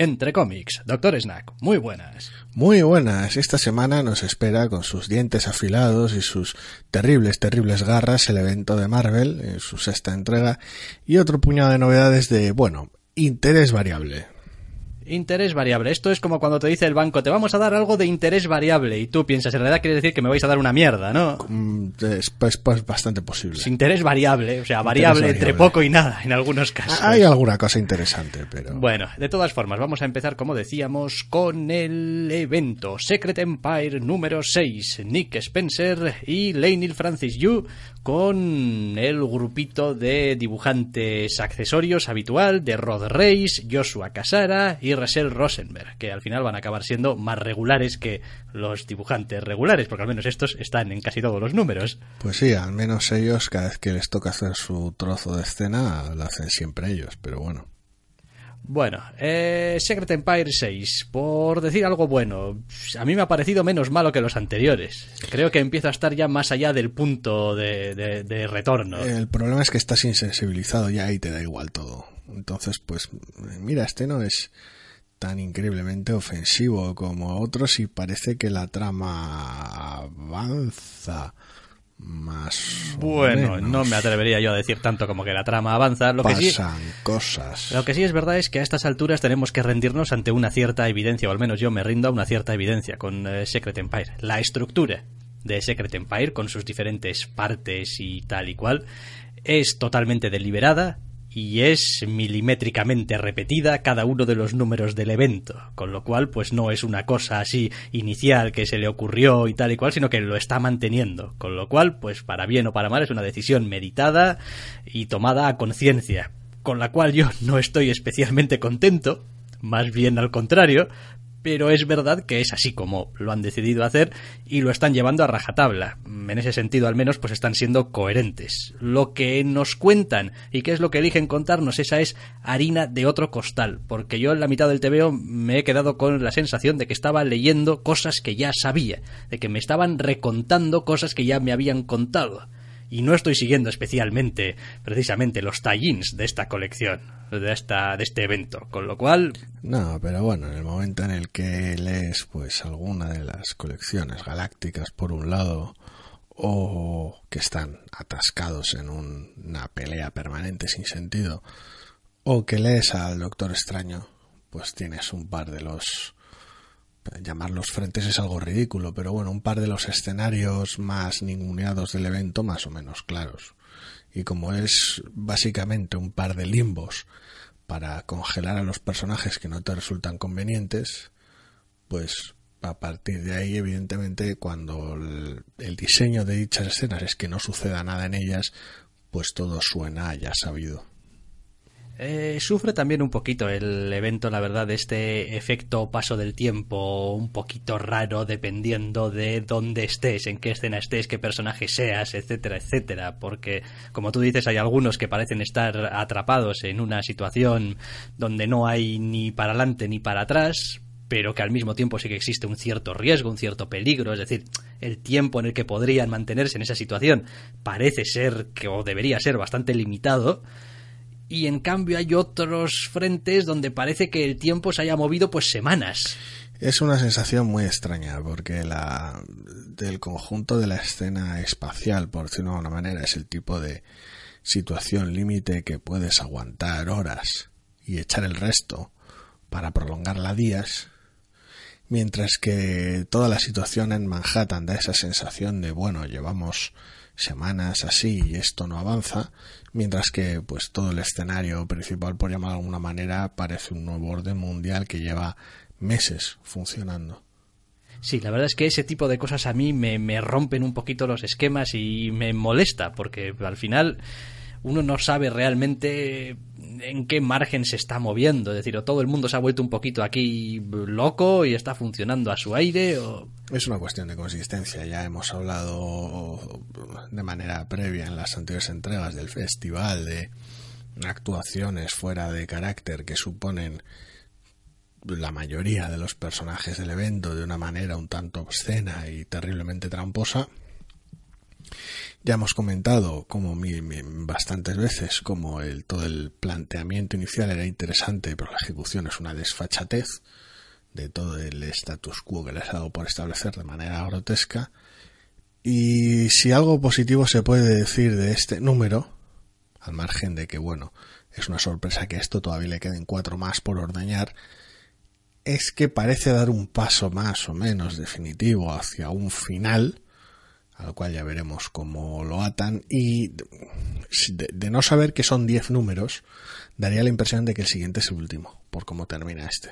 Entre cómics. Doctor Snack, muy buenas. Muy buenas. Esta semana nos espera con sus dientes afilados y sus terribles, terribles garras el evento de Marvel en su sexta entrega y otro puñado de novedades de, bueno, interés variable. Interés variable. Esto es como cuando te dice el banco, te vamos a dar algo de interés variable y tú piensas, en realidad quiere decir que me vais a dar una mierda, ¿no? Mm, Es bastante posible. Es interés variable, o sea, variable, entre poco y nada en algunos casos. Hay alguna cosa interesante, pero... Bueno, de todas formas, vamos a empezar, como decíamos, con el evento Secret Empire número 6. Nick Spencer y Leinil Francis Yu con el grupito de dibujantes accesorios habitual de Rod Reis, Joshua Casara y Rachel Rosenberg, que al final van a acabar siendo más regulares que los dibujantes regulares, porque al menos estos están en casi todos los números. Pues sí, al menos ellos, cada vez que les toca hacer su trozo de escena, lo hacen siempre ellos, pero bueno. Bueno, eh, Secret Empire 6, por decir algo bueno, a mí me ha parecido menos malo que los anteriores. Creo que empieza a estar ya más allá del punto de, de- de retorno. El problema es que estás insensibilizado ya y te da igual todo. Entonces, pues, mira, este no es tan increíblemente ofensivo como otros y parece que la trama avanza más. Bueno, menos. no me atrevería yo a decir tanto como que la trama avanza. Lo que, sí, Pasan cosas. lo que sí es verdad es que a estas alturas tenemos que rendirnos ante una cierta evidencia, o al menos yo me rindo a una cierta evidencia con eh, Secret Empire. La estructura de Secret Empire, con sus diferentes partes y tal y cual, es totalmente deliberada y es milimétricamente repetida cada uno de los números del evento, con lo cual pues no es una cosa así inicial que se le ocurrió y tal y cual, sino que lo está manteniendo, con lo cual pues para bien o para mal es una decisión meditada y tomada a conciencia, con la cual yo no estoy especialmente contento, más bien al contrario, pero es verdad que es así como lo han decidido hacer y lo están llevando a rajatabla. En ese sentido, al menos, pues están siendo coherentes. Lo que nos cuentan y qué es lo que eligen contarnos, esa es harina de otro costal, porque yo en la mitad del TVO me he quedado con la sensación de que estaba leyendo cosas que ya sabía, de que me estaban recontando cosas que ya me habían contado y no estoy siguiendo especialmente precisamente los tie-ins de esta colección, de esta de este evento, con lo cual No, pero bueno, en el momento en el que lees pues alguna de las colecciones galácticas por un lado o que están atascados en un- una pelea permanente sin sentido o que lees al Doctor Extraño, pues tienes un par de los llamarlos frentes es algo ridículo, pero bueno, un par de los escenarios más ninguneados del evento más o menos claros. Y como es básicamente un par de limbos para congelar a los personajes que no te resultan convenientes, pues a partir de ahí, evidentemente, cuando el, el diseño de dichas escenas es que no suceda nada en ellas, pues todo suena ya sabido. Eh, sufre también un poquito el evento, la verdad, de este efecto paso del tiempo un poquito raro dependiendo de dónde estés, en qué escena estés, qué personaje seas, etcétera, etcétera. Porque, como tú dices, hay algunos que parecen estar atrapados en una situación donde no hay ni para adelante ni para atrás, pero que al mismo tiempo sí que existe un cierto riesgo, un cierto peligro, es decir, el tiempo en el que podrían mantenerse en esa situación parece ser que o debería ser bastante limitado y en cambio hay otros frentes donde parece que el tiempo se haya movido pues semanas. Es una sensación muy extraña porque la del conjunto de la escena espacial, por decirlo de alguna manera, es el tipo de situación límite que puedes aguantar horas y echar el resto para prolongarla días. mientras que toda la situación en Manhattan da esa sensación de bueno, llevamos semanas así y esto no avanza, mientras que pues todo el escenario principal, por llamar de alguna manera, parece un nuevo orden mundial que lleva meses funcionando. Sí, la verdad es que ese tipo de cosas a mí me, me rompen un poquito los esquemas y me molesta, porque al final uno no sabe realmente en qué margen se está moviendo. Es decir, o todo el mundo se ha vuelto un poquito aquí loco y está funcionando a su aire. O... Es una cuestión de consistencia. Ya hemos hablado de manera previa en las anteriores entregas del festival de actuaciones fuera de carácter que suponen la mayoría de los personajes del evento de una manera un tanto obscena y terriblemente tramposa ya hemos comentado como bastantes veces como el, todo el planteamiento inicial era interesante, pero la ejecución es una desfachatez de todo el status quo que les ha dado por establecer de manera grotesca. Y si algo positivo se puede decir de este número, al margen de que, bueno, es una sorpresa que esto todavía le queden cuatro más por ordeñar, es que parece dar un paso más o menos definitivo hacia un final a lo cual ya veremos cómo lo atan, y de, no saber que son 10 números, daría la impresión de que el siguiente es el último, por cómo termina este.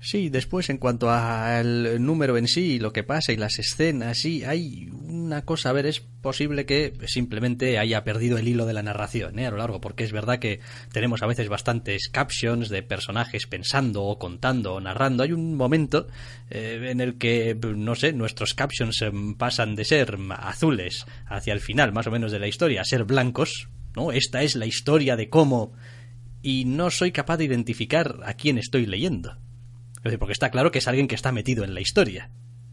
Sí, después en cuanto al número en sí, lo que pasa y las escenas, sí, hay una cosa, a ver, es posible que simplemente haya perdido el hilo de la narración ¿eh? a lo largo, porque es verdad que tenemos a veces bastantes captions de personajes pensando o contando o narrando. Hay un momento eh, en el que, no sé, nuestros captions em, pasan de ser azules hacia el final, más o menos, de la historia, a ser blancos, ¿no? Esta es la historia de cómo... Y no soy capaz de identificar a quién estoy leyendo porque está claro que es alguien que está metido en la historia.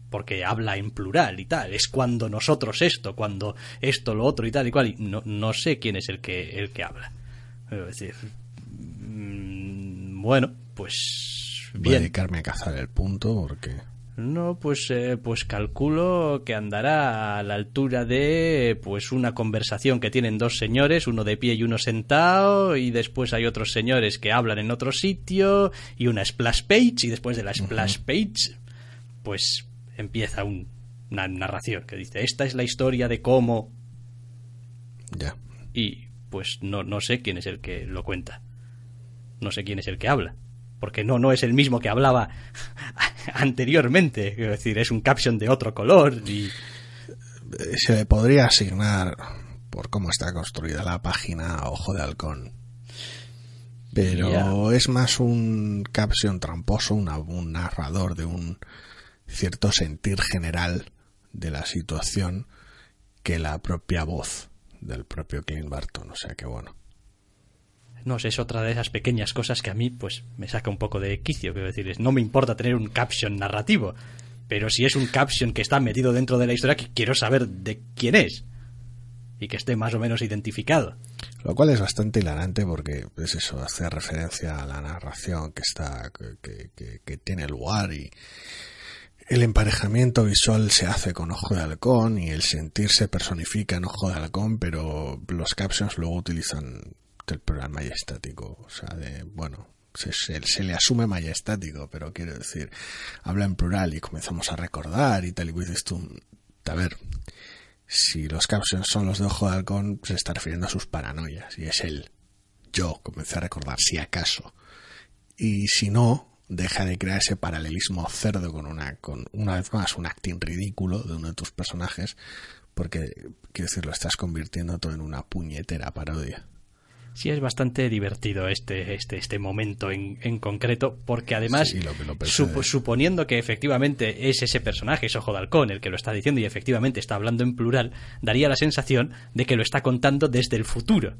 Porque habla en plural y tal. Es cuando nosotros esto, cuando esto, lo otro y tal y cual. Y no, no sé quién es el que, el que habla. Es decir, mm, bueno, pues. Voy a dedicarme a cazar el punto porque. No, pues, eh, pues calculo que andará a la altura de pues una conversación que tienen dos señores, uno de pie y uno sentado, y después hay otros señores que hablan en otro sitio, y una splash page, y después de la splash page, pues empieza una narración que dice, esta es la historia de cómo... Ya. Y pues no, no sé quién es el que lo cuenta. No sé quién es el que habla porque no, no es el mismo que hablaba anteriormente, es decir, es un caption de otro color y... Se le podría asignar, por cómo está construida la página, Ojo de Halcón. Pero es más un caption tramposo, un narrador de un cierto sentir general de la situación que la propia voz del propio Clint Barton. O sea que bueno no es otra de esas pequeñas cosas que a mí pues me saca un poco de quicio, quiero decir, no me importa tener un caption narrativo, pero si es un caption que está metido dentro de la historia, que quiero saber de quién es y que esté más o menos identificado. Lo cual es bastante hilarante porque es eso, hace referencia a la narración que está, que, que tiene lugar y el emparejamiento visual se hace con Ojo de Halcón y el sentir se personifica en Ojo de Halcón, pero los captions luego utilizan el programa majestático, o sea, de, bueno, se, se, le asume majestático, pero quiero decir, habla en plural y comenzamos a recordar y tal y dices tú, a ver, si los captions son los de Ojo de Halcón, se está refiriendo a sus paranoias, y es él. Yo comencé a recordar, si acaso. Y si no, deja de crear ese paralelismo cerdo con una, con una vez más, un acting ridículo de uno de tus personajes, porque, quiero decir, lo estás convirtiendo todo en una puñetera parodia sí es bastante divertido este, este, este momento en, en concreto, porque además, suponiendo que efectivamente es ese personaje, es Ojo de Halcón, el que lo está diciendo y efectivamente está hablando en plural, daría la sensación de que lo está contando desde el futuro.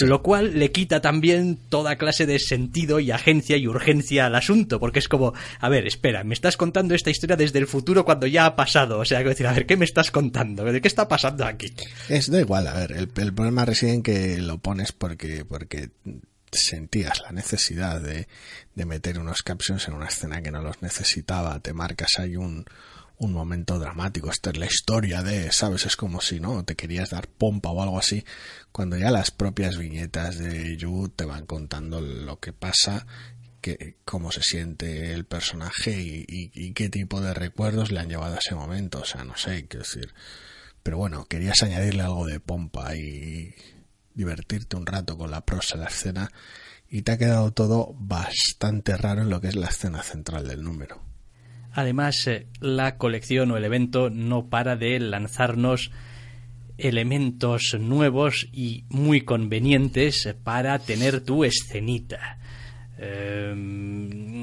Lo cual le quita también toda clase de sentido y agencia y urgencia al asunto, porque es como, a ver, espera, me estás contando esta historia desde el futuro cuando ya ha pasado. O sea, quiero decir, a ver, ¿qué me estás contando? ¿De qué está pasando aquí? Es da igual, a ver, el, problema reside en que lo pones porque, porque sentías la necesidad de, de meter unos captions en una escena que no los necesitaba, te marcas ahí un, un momento dramático, esta es la historia de, ¿sabes? Es como si, ¿no? Te querías dar pompa o algo así, cuando ya las propias viñetas de You te van contando lo que pasa, que, cómo se siente el personaje y, y, qué tipo de recuerdos le han llevado a ese momento. O sea, no sé, quiero decir. Pero bueno, querías añadirle algo de pompa y divertirte un rato con la prosa de la escena y te ha quedado todo bastante raro en lo que es la escena central del número. Además, eh, la colección o el evento no para de lanzarnos elementos nuevos y muy convenientes para tener tu escenita. Eh,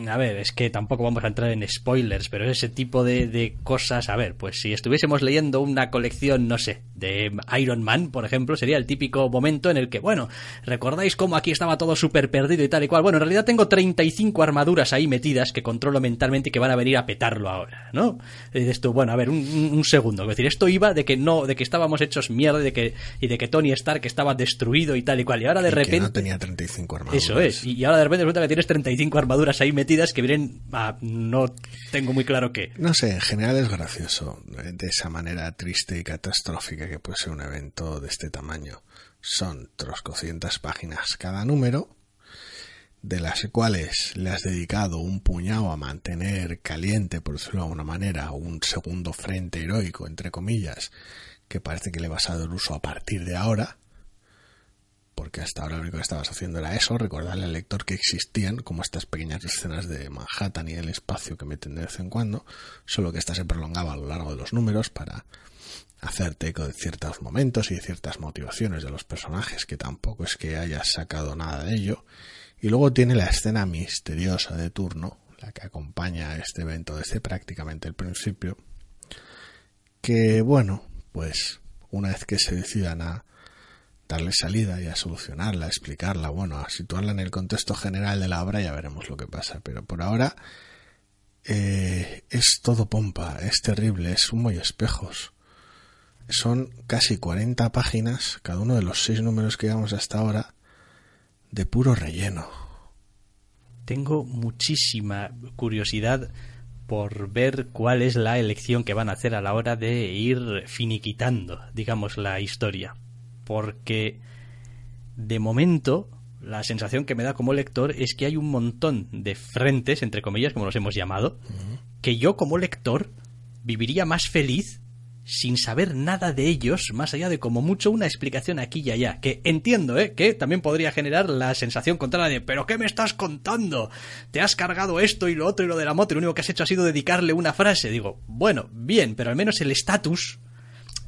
a ver, es que tampoco vamos a entrar en spoilers, pero ese tipo de, de, cosas, a ver, pues si estuviésemos leyendo una colección, no sé, de Iron Man, por ejemplo, sería el típico momento en el que, bueno, ¿recordáis cómo aquí estaba todo súper perdido y tal y cual? Bueno, en realidad tengo 35 armaduras ahí metidas que controlo mentalmente y que van a venir a petarlo ahora, ¿no? Y dices tú, bueno, a ver, un, segundo, es decir, esto iba de que no, de que estábamos hechos mierda y de que, y de que Tony Stark estaba destruido y tal y cual, y ahora de repente... no tenía 35 armaduras. Eso es, y ahora de repente resulta que tienes 35 armaduras ahí metidas que vienen a... no tengo muy claro qué. No sé, en general es gracioso, de esa manera triste y catastrófica que puede ser un evento de este tamaño. Son troscocientas páginas cada número, de las cuales le has dedicado un puñado a mantener caliente, por decirlo de alguna manera, un segundo frente heroico, entre comillas, que parece que le vas a dar uso a partir de ahora, porque hasta ahora lo único que estabas haciendo era eso, recordarle al lector que existían como estas pequeñas escenas de Manhattan y el espacio que meten de vez en cuando, solo que esta se prolongaba a lo largo de los números para hacerte eco de ciertos momentos y de ciertas motivaciones de los personajes, que tampoco es que hayas sacado nada de ello. Y luego tiene la escena misteriosa de turno, la que acompaña a este evento desde prácticamente el principio, que bueno, pues una vez que se decidan a darle salida y a solucionarla, a explicarla, bueno, a situarla en el contexto general de la obra, ya veremos lo que pasa. Pero por ahora eh, es todo pompa, es terrible, es humo y espejos. Son casi 40 páginas, cada uno de los seis números que llevamos hasta ahora, de puro relleno. Tengo muchísima curiosidad por ver cuál es la elección que van a hacer a la hora de ir finiquitando, digamos, la historia porque de momento la sensación que me da como lector es que hay un montón de frentes, entre comillas, como los hemos llamado, que yo como lector viviría más feliz sin saber nada de ellos, más allá de como mucho una explicación aquí y allá, que entiendo, ¿eh? que también podría generar la sensación contraria de, pero ¿qué me estás contando? Te has cargado esto y lo otro y lo de la moto y lo único que has hecho ha sido dedicarle una frase. Digo, bueno, bien, pero al menos el estatus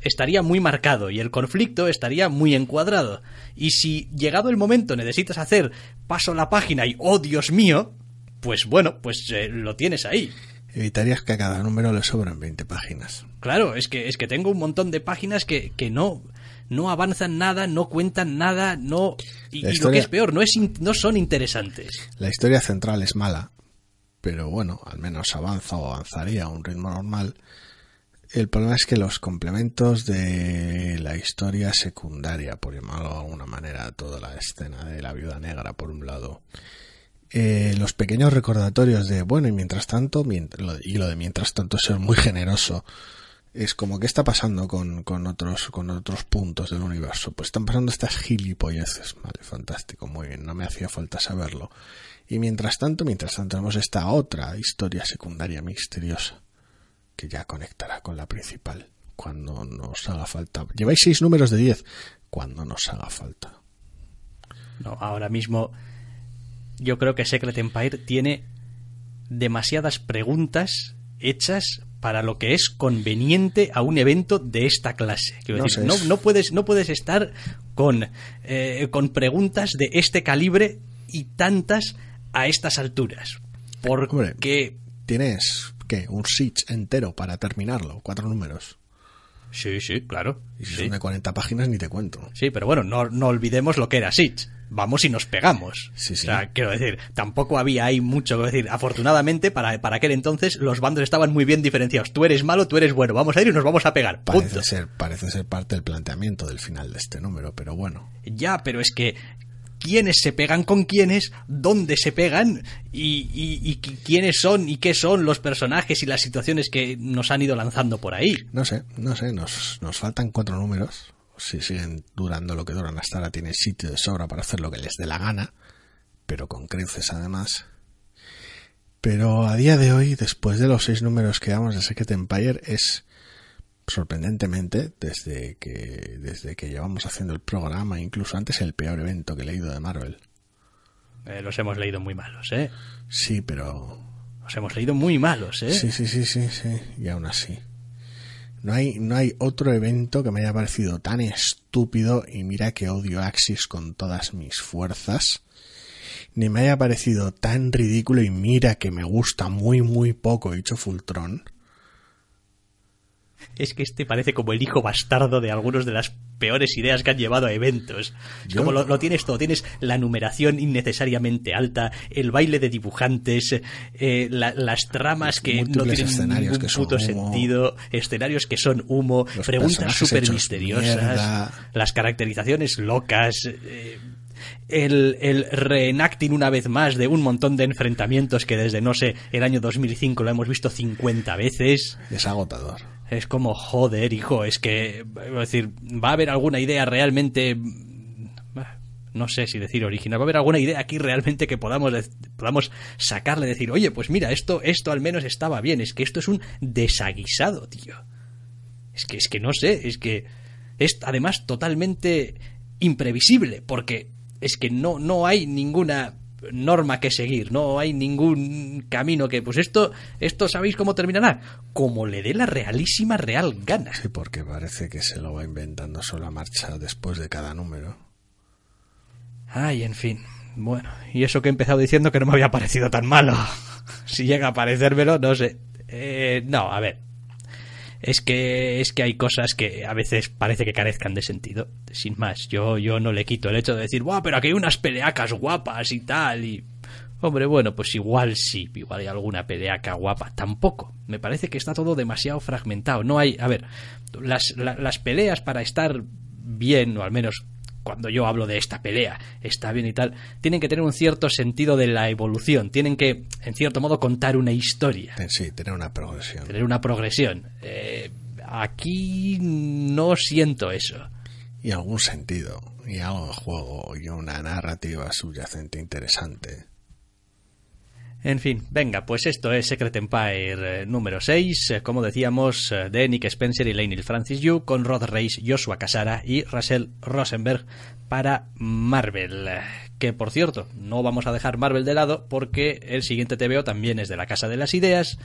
estaría muy marcado y el conflicto estaría muy encuadrado. Y si llegado el momento necesitas hacer paso la página y oh Dios mío, pues bueno, pues eh, lo tienes ahí. Evitarías que a cada número le sobran 20 páginas. Claro, es que, es que tengo un montón de páginas que, que no, no avanzan nada, no cuentan nada, no. Y, lo que es peor, no, es no son interesantes. La historia central es mala, pero bueno, al menos avanza o avanzaría a un ritmo normal el problema es que los complementos de la historia secundaria, por llamarlo de alguna manera, toda la escena de la viuda negra, por un lado, eh, los pequeños recordatorios de, bueno, y mientras tanto, y lo de mientras tanto ser muy generoso, es como que está pasando con, con, otros, con otros puntos del universo. Pues están pasando estas gilipolleces. Vale, fantástico, muy bien, no me hacía falta saberlo. Y mientras tanto, mientras tanto tenemos esta otra historia secundaria misteriosa que ya conectará con la principal cuando nos haga falta. Lleváis seis números de diez cuando nos haga falta. No, ahora mismo yo creo que Secret Empire tiene demasiadas preguntas hechas para lo que es conveniente a un evento de esta clase. no, no, puedes, no puedes estar con, eh, con preguntas de este calibre y tantas a estas alturas. Porque... tienes un Siege entero para terminarlo, cuatro números. Sí, sí, claro. Y si son de 40 páginas ni te cuento. Sí, pero bueno, no, no olvidemos lo que era Siege. Vamos y nos pegamos. Sí, sí. O sea, quiero decir, tampoco había ahí mucho que decir. Afortunadamente, para, para aquel entonces, los bandos estaban muy bien diferenciados. Tú eres malo, tú eres bueno. Vamos a ir y nos vamos a pegar. Parece ser, parece ser parte del planteamiento del final de este número, pero bueno. Ya, pero es que quiénes se pegan con quiénes, dónde se pegan y, quiénes son y qué son los personajes y las situaciones que nos han ido lanzando por ahí. No sé, no sé, nos, nos faltan cuatro números. Si siguen durando lo que duran hasta ahora, tiene sitio de sobra para hacer lo que les dé la gana, pero con creces además. Pero a día de hoy, después de los seis números que damos de Secret Empire, es sorprendentemente, desde que, desde que llevamos haciendo el programa, incluso antes el peor evento que he leído de Marvel. Eh, los hemos leído muy malos, ¿eh? Sí, pero... Los hemos leído muy malos, ¿eh? Sí, sí, sí, sí, sí. Y aún así. No hay, no hay otro evento que me haya parecido tan estúpido y mira que odio Axis con todas mis fuerzas. Ni me haya parecido tan ridículo y mira que me gusta muy muy poco hecho Fultron es que este parece como el hijo bastardo de algunas de las peores ideas que han llevado a eventos. Es como lo, tienes todo, tienes la numeración innecesariamente alta, el baile de dibujantes, eh, las tramas que no tienen ningún puto sentido, escenarios que son humo, preguntas súper misteriosas, las caracterizaciones locas. Eh, el, el, reenacting una vez más de un montón de enfrentamientos que desde, no sé, el año 2005 lo hemos visto 50 veces. Es agotador es como, joder, hijo, es que, decir, va a haber alguna idea realmente, no sé si decir original, va a haber alguna idea aquí realmente que podamos, podamos sacarle, decir, oye, pues mira, esto, esto al menos estaba bien, es que esto es un desaguisado, tío. Es que, es que no sé, es que es además totalmente imprevisible, porque es que no, no hay ninguna norma que seguir, no hay ningún camino que, pues esto, esto sabéis cómo terminará, como le dé la realísima real gana. Sí, porque parece que se lo va inventando solo a marcha después de cada número. Ay, en fin. Bueno, y eso que he empezado diciendo que no me había parecido tan malo. si llega a parecérmelo, no sé. Eh, no, a ver, es que es que hay cosas que a veces parece que carezcan de sentido. Sin más yo yo no le quito el hecho de decir Buah, pero aquí hay unas peleacas guapas y tal y hombre bueno pues igual sí igual hay alguna peleaca guapa. Tampoco. Me parece que está todo demasiado fragmentado. No hay a ver las, las peleas para estar bien o al menos cuando yo hablo de esta pelea está bien y tal, tienen que tener un cierto sentido de la evolución, tienen que, en cierto modo, contar una historia. Sí, tener una progresión. Tener una progresión. Eh, aquí no siento eso. Y algún sentido, y algo de juego, y una narrativa subyacente interesante. En fin, venga, pues esto es Secret Empire eh, número 6, eh, como decíamos, eh, de Nick Spencer y Leinil Francis Yu, con Rod Reis, Joshua Casara y Russell Rosenberg para Marvel. Que por cierto, no vamos a dejar Marvel de lado porque el siguiente TVO también es de la Casa de las Ideas.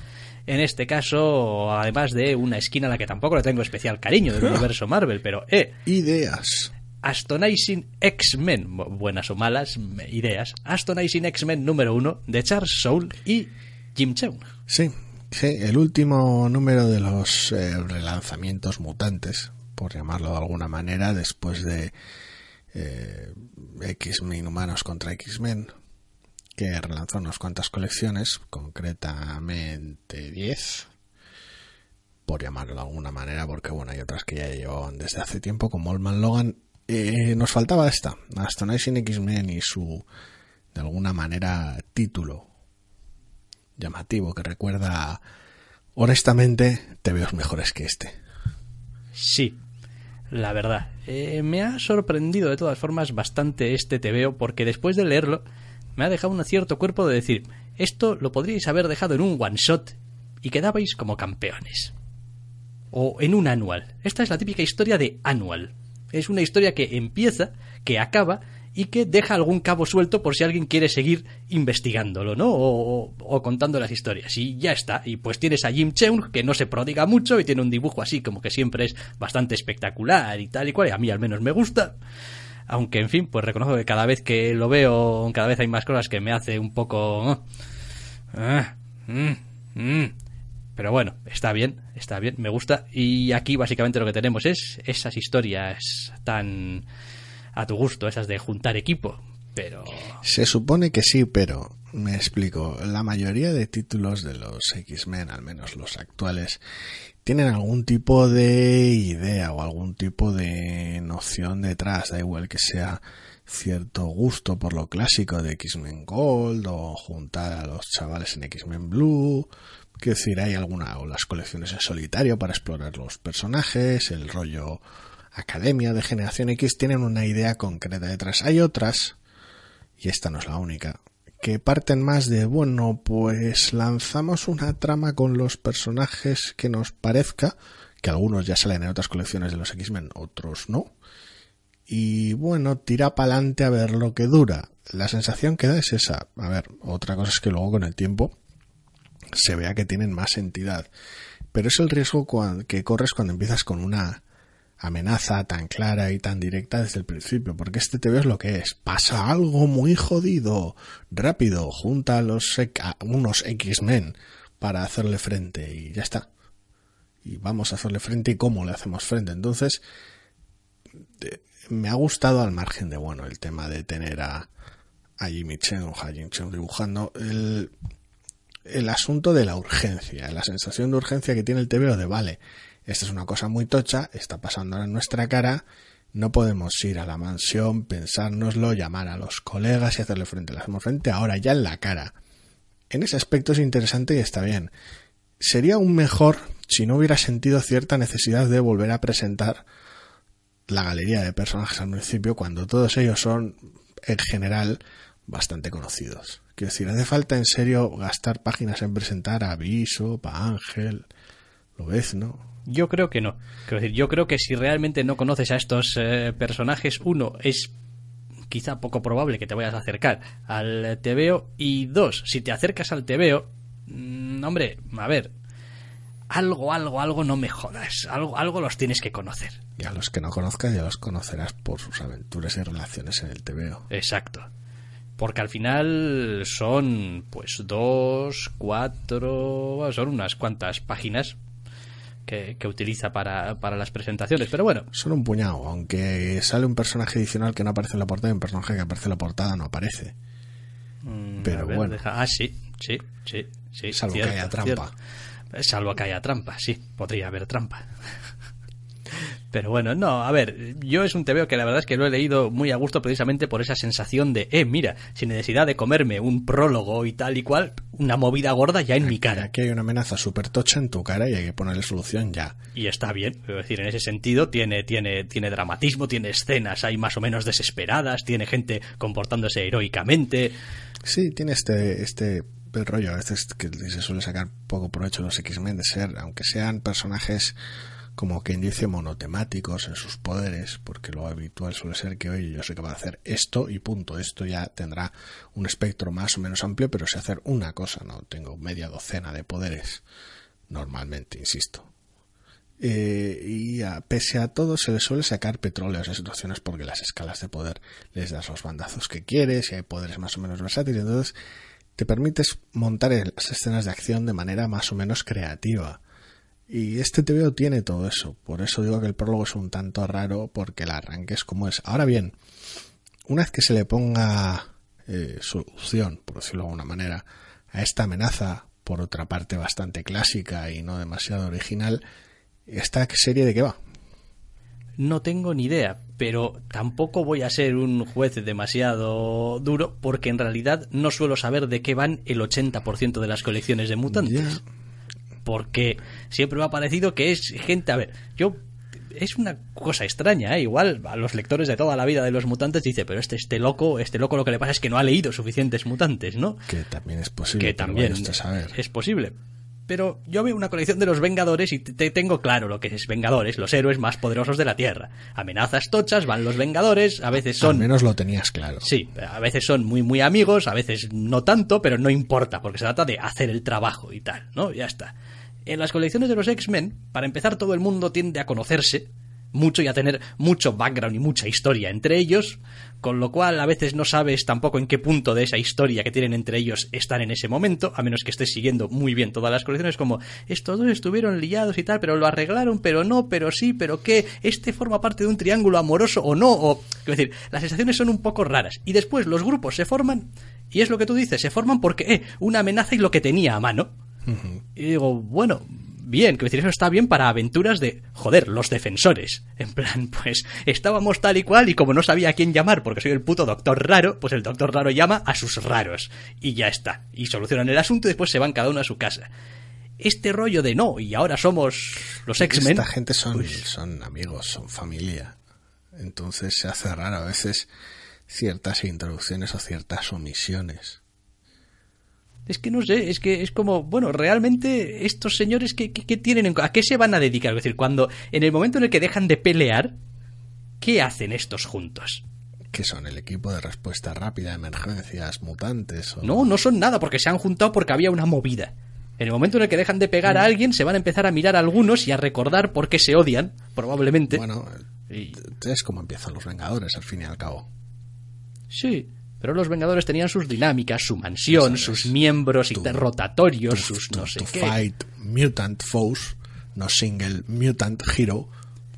En este caso, además de una esquina a la que tampoco le tengo especial cariño del universo Marvel, pero eh. Ideas. Astonishing X-Men, buenas o malas ideas, Astonishing X-Men número uno de Charles Soule y Jim Cheung. Sí, sí, el último número de los eh, relanzamientos mutantes, por llamarlo de alguna manera, después de eh, X-Men Humanos contra X-Men, que relanzó unas cuantas colecciones, concretamente 10, por llamarlo de alguna manera, porque bueno, hay otras que ya llevaban desde hace tiempo, como Old Logan eh, nos faltaba esta, Astonishing X-Men y su, de alguna manera, título llamativo que recuerda, honestamente, te veo mejores que este. Sí, la verdad. Eh, me ha sorprendido de todas formas bastante este te veo porque después de leerlo me ha dejado un cierto cuerpo de decir, esto lo podríais haber dejado en un one shot y quedabais como campeones. O en un anual. Esta es la típica historia de anual. Es una historia que empieza, que acaba y que deja algún cabo suelto por si alguien quiere seguir investigándolo, ¿no? O, contando las historias. Y ya está. Y pues tienes a Jim Cheung, que no se prodiga mucho y tiene un dibujo así como que siempre es bastante espectacular y tal y cual. Y a mí al menos me gusta. Aunque, en fin, pues reconozco que cada vez que lo veo, cada vez hay más cosas que me hace un poco... Ah, mm, mm. Pero bueno, está bien, está bien, me gusta. Y aquí básicamente lo que tenemos es esas historias tan a tu gusto, esas de juntar equipo. Pero. Se supone que sí, pero me explico. La mayoría de títulos de los X-Men, al menos los actuales, tienen algún tipo de idea o algún tipo de noción detrás. Da igual que sea cierto gusto por lo clásico de X-Men Gold o juntar a los chavales en X-Men Blue Quiero decir, hay alguna, o las colecciones en solitario para explorar los personajes, el rollo academia de generación X tienen una idea concreta detrás. Hay otras, y esta no es la única, que parten más de, bueno, pues lanzamos una trama con los personajes que nos parezca, que algunos ya salen en otras colecciones de los X-Men, otros no. Y bueno, tira para adelante a ver lo que dura. La sensación que da es esa. A ver, otra cosa es que luego con el tiempo se vea que tienen más entidad. Pero es el riesgo que corres cuando empiezas con una amenaza tan clara y tan directa desde el principio, porque este TV es lo que es. Pasa algo muy jodido. Rápido, junta a, los, a unos X-Men para hacerle frente y ya está. Y vamos a hacerle frente y cómo le hacemos frente. Entonces, me ha gustado al margen de, bueno, el tema de tener a, a Jimmy Chen o a Jim Chen dibujando el, el asunto de la urgencia, la sensación de urgencia que tiene el TVO de, vale, esta es una cosa muy tocha, está pasando en nuestra cara, no podemos ir a la mansión, pensárnoslo, llamar a los colegas y hacerle frente. Le hacemos frente ahora ya en la cara. En ese aspecto es interesante y está bien. Sería un mejor si no hubiera sentido cierta necesidad de volver a presentar la galería de personajes al principio cuando todos ellos son en general bastante conocidos. Quiero decir, hace falta en serio gastar páginas en presentar a Aviso, Pa Ángel, lo ves, ¿no? Yo creo que no. Quiero decir, yo creo que si realmente no conoces a estos eh, personajes, uno, es quizá poco probable que te vayas a acercar al TVO y dos, si te acercas al TVO, mmm, hombre, a ver, algo, algo, algo no me jodas, algo, algo los tienes que conocer. Y a los que no conozcas ya los conocerás por sus aventuras y relaciones en el TVO. Exacto. Porque al final son pues dos, cuatro, son unas cuantas páginas que, que, utiliza para, para, las presentaciones, pero bueno. Son un puñado, aunque sale un personaje adicional que no aparece en la portada y un personaje que aparece en la portada no aparece. Mm, pero ver, bueno. Deja... Ah, sí, sí, sí. sí Salvo cierto, que haya trampa. Cierto. Salvo que haya trampa, sí, podría haber trampa. Pero bueno, no, a ver, yo es un TVO que la verdad es que lo he leído muy a gusto precisamente por esa sensación de, eh, mira, sin necesidad de comerme un prólogo y tal y cual, una movida gorda ya en aquí, mi cara. Aquí hay una amenaza súper tocha en tu cara y hay que ponerle solución ya. Y está bien, es decir, en ese sentido tiene, tiene, tiene dramatismo, tiene escenas ahí más o menos desesperadas, tiene gente comportándose heroicamente. Sí, tiene este, este el rollo a veces que se suele sacar poco provecho los X-Men de ser, aunque sean personajes como quien dice monotemáticos en sus poderes, porque lo habitual suele ser que, oye, yo soy capaz de hacer esto y punto, esto ya tendrá un espectro más o menos amplio, pero sé hacer una cosa, no tengo media docena de poderes, normalmente, insisto. Eh, y a, pese a todo se le suele sacar petróleo a esas situaciones porque las escalas de poder les das los bandazos que quieres y hay poderes más o menos versátiles, entonces te permites montar las escenas de acción de manera más o menos creativa y este TVO tiene todo eso. Por eso digo que el prólogo es un tanto raro porque el arranque es como es. Ahora bien, una vez que se le ponga eh, solución, por decirlo de alguna manera, a esta amenaza, por otra parte bastante clásica y no demasiado original, ¿esta serie de qué va? No tengo ni idea, pero tampoco voy a ser un juez demasiado duro porque en realidad no suelo saber de qué van el 80% de las colecciones de mutantes. Porque siempre me ha parecido que es gente, a ver, yo es una cosa extraña, ¿eh? igual a los lectores de toda la vida de los mutantes dice, pero este este loco, este loco lo que le pasa es que no ha leído suficientes mutantes, ¿no? Que también es posible. Que también es posible. Pero yo veo una colección de los Vengadores y te tengo claro lo que es Vengadores, los héroes más poderosos de la Tierra. Amenazas tochas, van los Vengadores, a veces son... Al menos lo tenías claro. Sí, a veces son muy muy amigos, a veces no tanto, pero no importa, porque se trata de hacer el trabajo y tal, ¿no? Ya está. En las colecciones de los X-Men, para empezar, todo el mundo tiende a conocerse mucho y a tener mucho background y mucha historia entre ellos, con lo cual a veces no sabes tampoco en qué punto de esa historia que tienen entre ellos están en ese momento, a menos que estés siguiendo muy bien todas las colecciones, como estos dos estuvieron liados y tal, pero lo arreglaron, pero no, pero sí, pero qué, este forma parte de un triángulo amoroso o no, o, es decir, las sensaciones son un poco raras. Y después los grupos se forman, y es lo que tú dices, se forman porque, eh, una amenaza y lo que tenía a mano. Y digo, bueno, bien, que decir, eso está bien para aventuras de, joder, los defensores. En plan, pues estábamos tal y cual y como no sabía a quién llamar porque soy el puto doctor raro, pues el doctor raro llama a sus raros. Y ya está. Y solucionan el asunto y después se van cada uno a su casa. Este rollo de no, y ahora somos los X-Men. Esta gente son, pues... son amigos, son familia. Entonces se hace raro a veces ciertas introducciones o ciertas omisiones Es que no sé, es que es como, bueno, realmente estos señores, ¿qué, qué, qué tienen en, ¿a qué se van a dedicar? Es decir, cuando, en el momento en el que dejan de pelear, ¿qué hacen estos juntos? que son el equipo de respuesta rápida, emergencias, mutantes. O... No, no son nada, porque se han juntado porque había una movida. En el momento en el que dejan de pegar a alguien, se van a empezar a mirar a algunos y a recordar por qué se odian, probablemente. Bueno, Y- es como empiezan los Vengadores, al fin y al cabo. Sí, pero los Vengadores tenían sus dinámicas, su mansión, sus miembros Tu- rotatorios, To- sus no sé to qué. fight mutant foes, no single mutant hero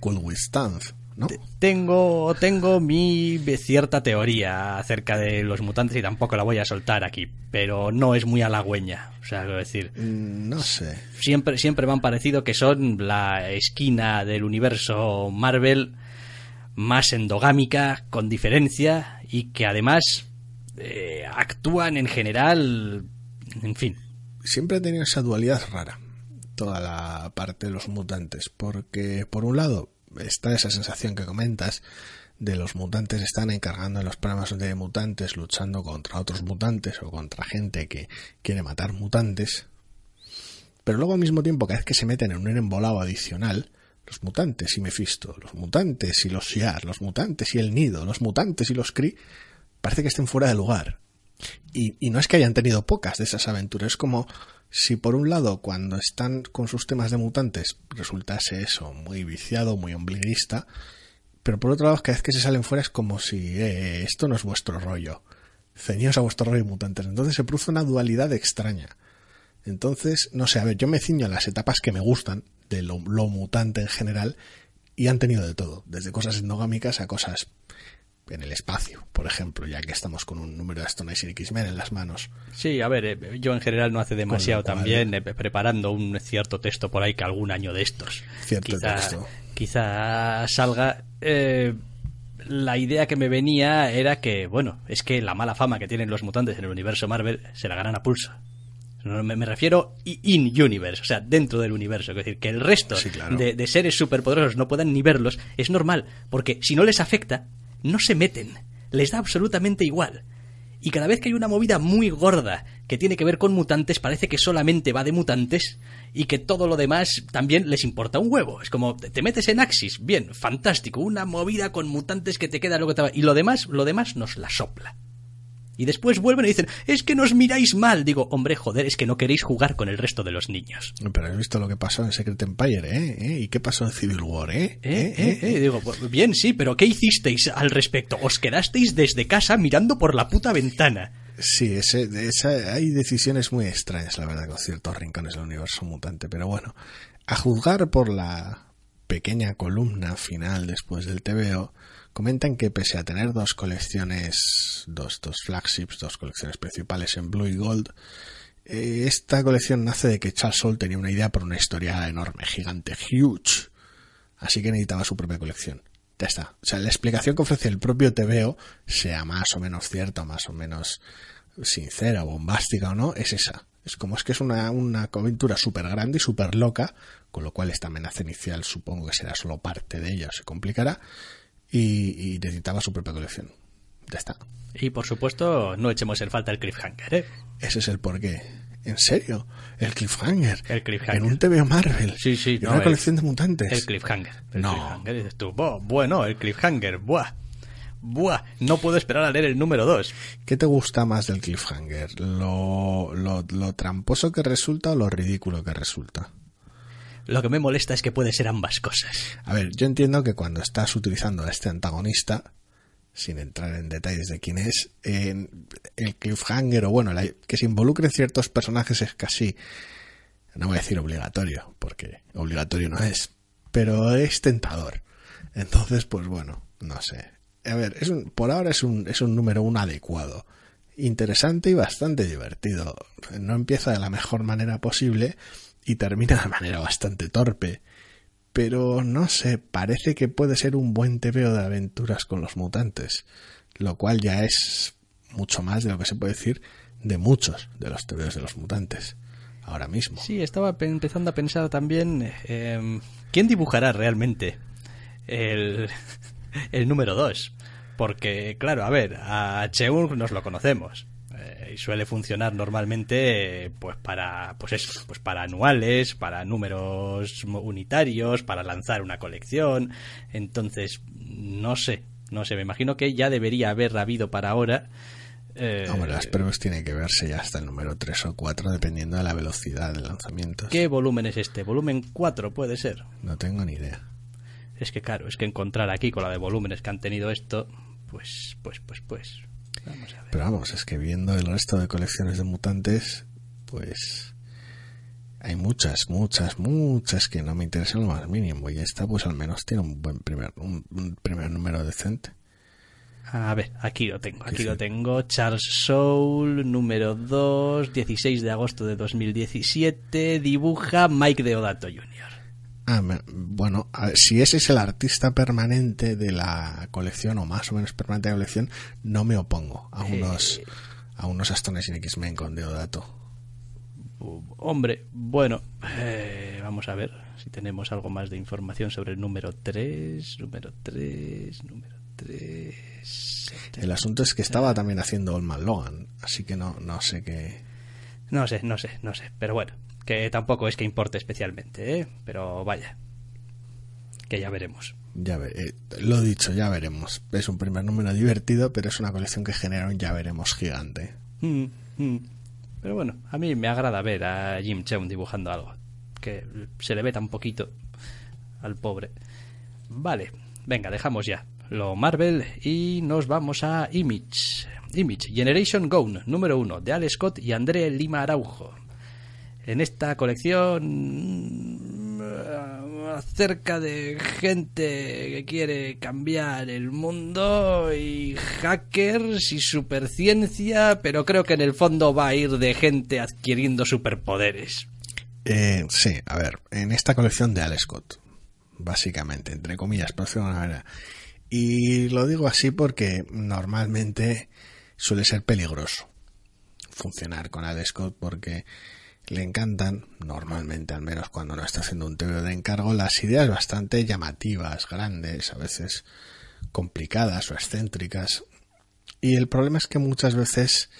could withstand, ¿no? Tengo, tengo mi cierta teoría acerca de los mutantes y tampoco la voy a soltar aquí, pero no es muy halagüeña. O sea, quiero decir, Mm, No sé. siempre, siempre me han parecido que son la esquina del universo Marvel más endogámica, con diferencia, y que además eh, actúan en general, en fin. Siempre he tenido esa dualidad rara, toda la parte de los mutantes, porque por un lado está esa sensación que comentas de los mutantes están encargando en los programas de mutantes luchando contra otros mutantes o contra gente que quiere matar mutantes, pero luego al mismo tiempo cada vez que se meten en un embolado adicional, los mutantes y Mephisto, los mutantes y los Shi'ar, los mutantes y el Nido, los mutantes y los Kree, parece que estén fuera de lugar. Y, no es que hayan tenido pocas de esas aventuras, es como si por un lado cuando están con sus temas de mutantes resultase eso muy viciado, muy ombliguista, pero por otro lado cada vez que se salen fuera es como si eh, esto no es vuestro rollo, ceñíos a vuestro rollo mutantes. Entonces se produce una dualidad extraña. Entonces, no sé, a ver, yo me ciño a las etapas que me gustan de lo, lo mutante en general y han tenido de todo, desde cosas endogámicas a cosas en el espacio, por ejemplo, ya que estamos con un número de Stone Age y X-Men en las manos. Sí, a ver, eh, yo en general no hace demasiado cual- también eh, preparando un cierto texto por ahí que algún año de estos. Cierto quizá, texto. quizá salga. eh, la idea que me venía era que, bueno, es que la mala fama que tienen los mutantes en el universo Marvel se la ganan a pulso. No, me, me refiero in-universe, o sea, dentro del universo. Es decir, que el resto Sí, claro. de, de seres superpoderosos no puedan ni verlos es normal, porque si no les afecta, no se meten. Les da absolutamente igual. Y cada vez que hay una movida muy gorda que tiene que ver con mutantes, parece que solamente va de mutantes y que todo lo demás también les importa un huevo. Es como, te te metes en Axis, bien, fantástico, una movida con mutantes que te queda que te va. Y lo demás, lo demás nos la sopla. Y después vuelven y dicen, es que nos miráis mal. Digo, hombre, joder, es que no queréis jugar con el resto de los niños. Pero has visto lo que pasó en Secret Empire, ¿eh? ¿Eh? ¿Y qué pasó en Civil War, eh? Eh, eh, eh, Digo, pues, bien, sí, pero ¿qué hicisteis al respecto? Os quedasteis desde casa mirando por la puta ventana. Sí, ese, esa, hay decisiones muy extrañas, la verdad, con ciertos rincones del universo mutante. Pero bueno, a juzgar por la pequeña columna final después del TVO, comentan que pese a tener dos colecciones, dos, dos flagships, dos colecciones principales en Blue y Gold, eh, esta colección nace de que Charles Soule tenía una idea por una historia enorme, gigante, huge. Así que necesitaba su propia colección. Ya está. O sea, la explicación que ofrece el propio TVO, sea más o menos cierta, más o menos sincera, bombástica o no, es esa. Es como es que es una, una aventura súper grande y súper loca, con lo cual esta amenaza inicial supongo que será solo parte de ella, se complicará, y, y necesitaba su propia colección. Ya está. Y por supuesto, no echemos en falta el cliffhanger, ¿eh? Ese es el porqué. ¿En serio? El cliffhanger. El cliffhanger. En un TVO Marvel. Sí, sí, En no, una el- colección de mutantes. El cliffhanger. El No. cliffhanger. Dices tú, "Buah, bueno, el cliffhanger, buah. Buah, no puedo esperar a leer el número 2. ¿Qué te gusta más del cliffhanger? ¿Lo, lo, lo tramposo que resulta o lo ridículo que resulta? Lo que me molesta es que puede ser ambas cosas. A ver, yo entiendo que cuando estás utilizando a este antagonista, sin entrar en detalles de quién es, el cliffhanger o bueno, la- que se involucren ciertos personajes es casi, no voy a decir obligatorio, porque obligatorio no es, pero es tentador. Entonces, pues bueno, no sé. A ver, es un, por ahora es un, es un número uno adecuado. Interesante y bastante divertido. No empieza de la mejor manera posible y termina de manera bastante torpe. Pero no sé, parece que puede ser un buen TVO de aventuras con los mutantes, lo cual ya es mucho más de lo que se puede decir de muchos de los TVOs de los mutantes ahora mismo. Sí, estaba pe- empezando a pensar también eh, quién dibujará realmente el, el número 2. Porque, claro, a ver, a Cheung nos lo conocemos. Eh, y suele funcionar normalmente eh, pues para pues eso, pues para anuales, para números unitarios, para lanzar una colección. Entonces, no sé, no sé, me imagino que ya debería haber habido para ahora eh, Hombre, las pruebas tienen que verse ya hasta el número 3 o 4 dependiendo de la velocidad de lanzamientos. ¿Qué volumen es este? ¿Volumen 4 puede ser? No tengo ni idea. Es que claro, es que encontrar aquí con la de volúmenes que han tenido esto, pues, pues, pues, pues. Vamos a ver. Pero vamos, es que viendo el resto de colecciones de mutantes, pues hay muchas, muchas, muchas que no me interesan lo más mínimo. Y esta, pues al menos tiene un buen primer, un primer número decente. A ver, aquí lo tengo, aquí lo tengo. Charles Soul, número 2, 16 de agosto de 2017, dibuja Mike Deodato Jr. Ah, bueno, si ese es el artista permanente de la colección, o más o menos permanente de la colección, no me opongo a eh, unos, a unos Astonishing X-Men con Deodato. hombre, bueno, eh, vamos a ver si tenemos algo más de información sobre el número 3, número 3, número 3. El asunto es que estaba también haciendo Olman Logan, así que no, no sé qué. No sé, no sé, no sé. Pero bueno, que tampoco es que importe especialmente, ¿eh? Pero vaya, que ya veremos. Ya ver, eh, lo dicho, ya veremos. Es un primer número divertido, pero es una colección que genera un ya veremos gigante. Mm, mm. Pero bueno, a mí me agrada ver a Jim Cheung dibujando algo. Que se le ve tan poquito al pobre. Vale, venga, dejamos ya lo Marvel y nos vamos a Image. Image, Generation Gone, número uno, de Alex Scott y André Lima Araujo. En esta colección mm, acerca de gente que quiere cambiar el mundo y hackers y superciencia, pero creo que en el fondo va a ir de gente adquiriendo superpoderes. Eh, sí, a ver, en esta colección de Alex Scott, básicamente, entre comillas, por decirlo de una manera, y lo digo así porque normalmente suele ser peligroso funcionar con Alex Scott porque le encantan, normalmente al menos cuando no está haciendo un TVO de encargo, las ideas bastante llamativas, grandes, a veces complicadas o excéntricas. Y el problema es que muchas veces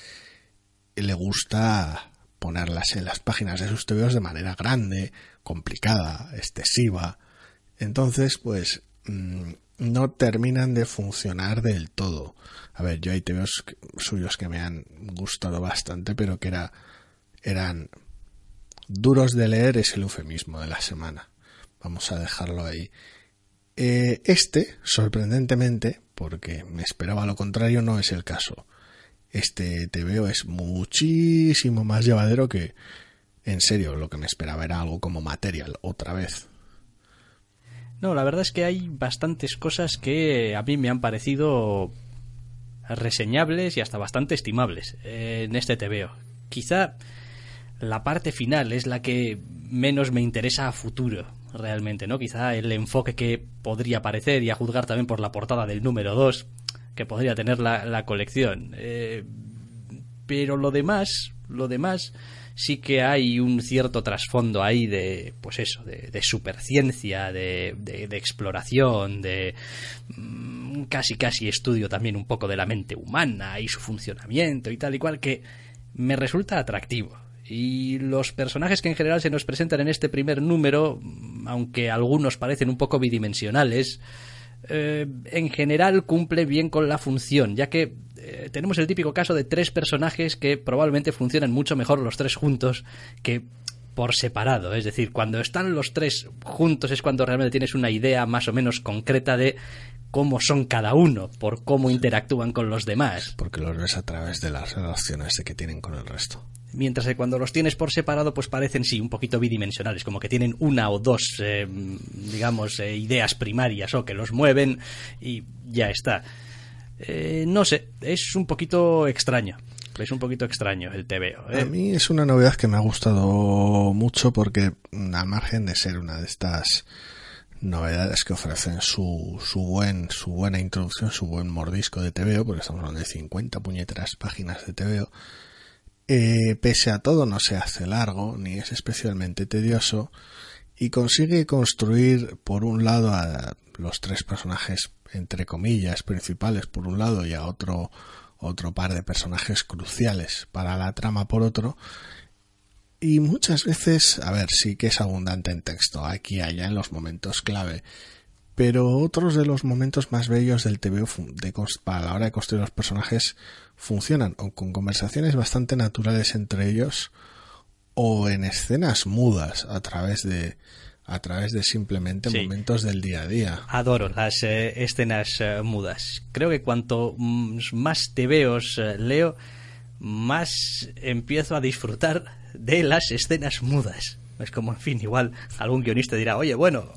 le gusta ponerlas en las páginas de sus TVOs de manera grande, complicada, excesiva. Entonces, pues mm, no terminan de funcionar del todo. A ver, yo hay TVOs suyos que me han gustado bastante, pero que era, eran duros de leer, es el eufemismo de la semana. Vamos a dejarlo ahí. Eh, este, sorprendentemente, porque me esperaba lo contrario, no es el caso. Este TVO es muchísimo más llevadero que, en serio, lo que me esperaba era algo como material, otra vez. No, la verdad es que hay bastantes cosas que a mí me han parecido reseñables y hasta bastante estimables en este TVO. Quizá la parte final es la que menos me interesa a futuro, realmente, ¿no? Quizá el enfoque que podría parecer, y a juzgar también por la portada del número 2, que podría tener la, colección. Eh, pero lo demás, lo demás sí que hay un cierto trasfondo ahí de, pues eso, de, superciencia, de, de, exploración, de mm, casi casi estudio también un poco de la mente humana y su funcionamiento y tal y cual, que me resulta atractivo. Y los personajes que en general se nos presentan en este primer número, aunque algunos parecen un poco bidimensionales, eh, en general cumple bien con la función, ya que eh, tenemos el típico caso de tres personajes que probablemente funcionan mucho mejor los tres juntos que por separado. Es decir, cuando están los tres juntos es cuando realmente tienes una idea más o menos concreta de cómo son cada uno, por cómo interactúan con los demás. Porque los ves a través de las relaciones que tienen con el resto. Mientras que cuando los tienes por separado, pues parecen sí un poquito bidimensionales, como que tienen una o dos, eh, digamos, eh, ideas primarias o que los mueven y ya está. Eh, no sé, es un poquito extraño. Es un poquito extraño el TVO. A mí es una novedad que me ha gustado mucho porque, al margen de ser una de estas novedades que ofrecen su, su, buen, su buena introducción, su buen mordisco de TVO, porque estamos hablando de 50 puñeteras páginas de TVO, eh, pese a todo no se hace largo ni es especialmente tedioso y consigue construir por un lado a los tres personajes entre comillas principales por un lado y a otro otro par de personajes cruciales para la trama por otro. Y muchas veces, a ver, sí que es abundante en texto, aquí y allá en los momentos clave. Pero otros de los momentos más bellos del TV de, para la hora de construir los personajes funcionan o con conversaciones bastante naturales entre ellos o en escenas mudas a través de a través de simplemente momentos del día a día. Adoro las eh, escenas eh, mudas. Creo que cuanto más te veo, eh, leo, más empiezo a disfrutar de las escenas mudas. Es como, en fin, igual algún guionista dirá, oye, bueno,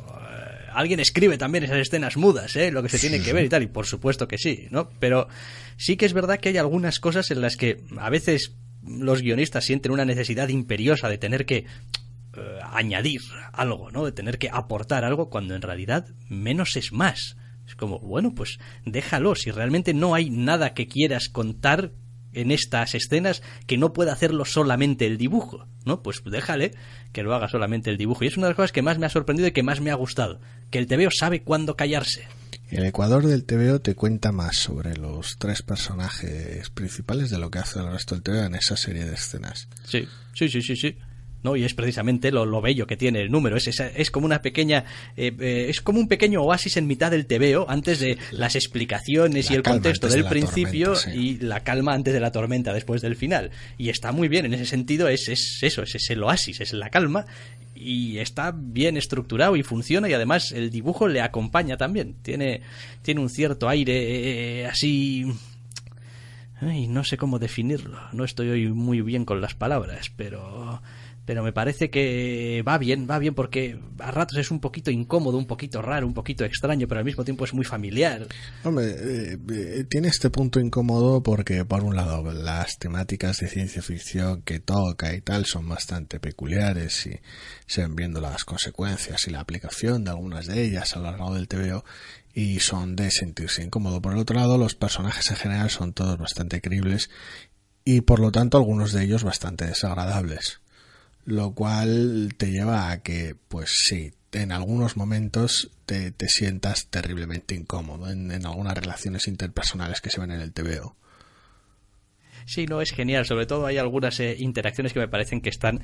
alguien escribe también esas escenas mudas, ¿eh? Lo que se tiene que ver y tal, y por supuesto que sí, ¿no? Pero sí que es verdad que hay algunas cosas en las que a veces los guionistas sienten una necesidad imperiosa de tener que eh, añadir algo, ¿no? De tener que aportar algo cuando en realidad menos es más. Es como, bueno, pues déjalo. Si realmente no hay nada que quieras contar en estas escenas que no pueda hacerlo solamente el dibujo, ¿no? Pues déjale que lo haga solamente el dibujo. Y es una de las cosas que más me ha sorprendido y que más me ha gustado. Que el TVO sabe cuándo callarse. El Ecuador del TVO te cuenta más sobre los tres personajes principales de lo que hace el resto del TVO en esa serie de escenas. Sí, sí, sí, sí, sí. ¿No? Y es precisamente lo, lo, bello que tiene el número. Es, es, como una pequeña, eh, eh, es como un pequeño oasis en mitad del TVO, antes de las explicaciones y el contexto del principio y la calma antes de la tormenta después del final. Y está muy bien, en ese sentido es, es eso, es, el oasis, es la calma y está bien estructurado y funciona y además el dibujo le acompaña también. Tiene, tiene un cierto aire eh, así... Ay, no sé cómo definirlo. No estoy hoy muy bien con las palabras, pero pero me parece que va bien, va bien porque a ratos es un poquito incómodo, un poquito raro, un poquito extraño, pero al mismo tiempo es muy familiar. Hombre, eh, eh, tiene este punto incómodo porque por un lado las temáticas de ciencia ficción que toca y tal son bastante peculiares y se ven viendo las consecuencias y la aplicación de algunas de ellas a lo largo del TVO y son de sentirse incómodo. Por el otro lado, los personajes en general son todos bastante creíbles y por lo tanto algunos de ellos bastante desagradables lo cual te lleva a que, pues sí, en algunos momentos te, te sientas terriblemente incómodo en, algunas relaciones interpersonales que se ven en el TVO. Sí, no, es genial. Sobre todo hay algunas eh, interacciones que me parecen que están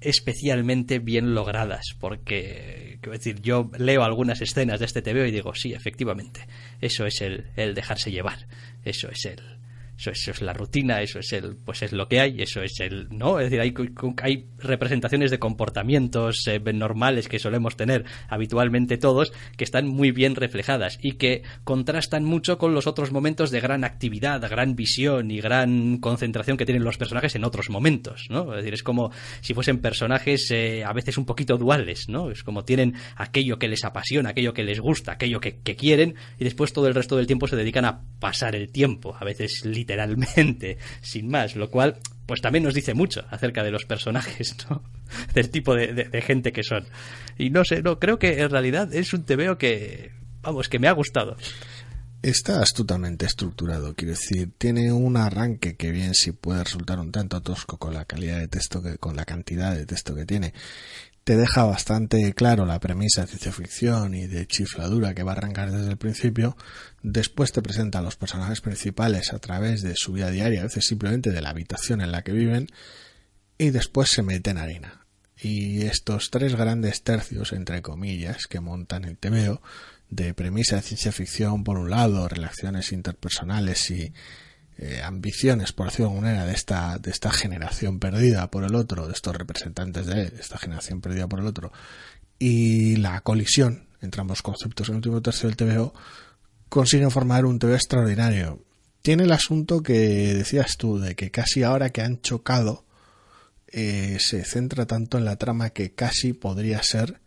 especialmente bien logradas. Porque, quiero decir, yo leo algunas escenas de este TVO y digo, sí, efectivamente, eso es el, el dejarse llevar. Eso es el, eso es, la rutina, eso es el, pues es lo que hay, eso es el, ¿no? Es decir, hay, hay representaciones de comportamientos eh, normales que solemos tener habitualmente todos que están muy bien reflejadas y que contrastan mucho con los otros momentos de gran actividad, gran visión y gran concentración que tienen los personajes en otros momentos, ¿no? Es decir, es como si fuesen personajes eh, a veces un poquito duales, ¿no? Es como tienen aquello que les apasiona, aquello que les gusta, aquello que, que quieren y después todo el resto del tiempo se dedican a pasar el tiempo, a veces literalmente literalmente, sin más, lo cual pues también nos dice mucho acerca de los personajes, ¿no? Del tipo de, gente que son. Y no sé, no, creo que en realidad es un TVO que, vamos, que me ha gustado. Está astutamente estructurado, quiero decir, tiene un arranque que bien si puede resultar un tanto tosco con la calidad de texto que, con la cantidad de texto que tiene, te deja bastante claro la premisa de ciencia ficción y de chifladura que va a arrancar desde el principio. Después te presenta a los personajes principales a través de su vida diaria, a veces simplemente de la habitación en la que viven, y después se mete en arena. Y estos tres grandes tercios, entre comillas, que montan el temeo, de premisa de ciencia ficción por un lado, relaciones interpersonales y eh, ambiciones, por decirlo de alguna de esta, de esta generación perdida por el otro, de estos representantes de esta generación perdida por el otro, y la colisión entre ambos conceptos en el último tercio del TVO, consiguen formar un TV extraordinario. Tiene el asunto que decías tú, de que casi ahora que han chocado, eh, se centra tanto en la trama que casi podría ser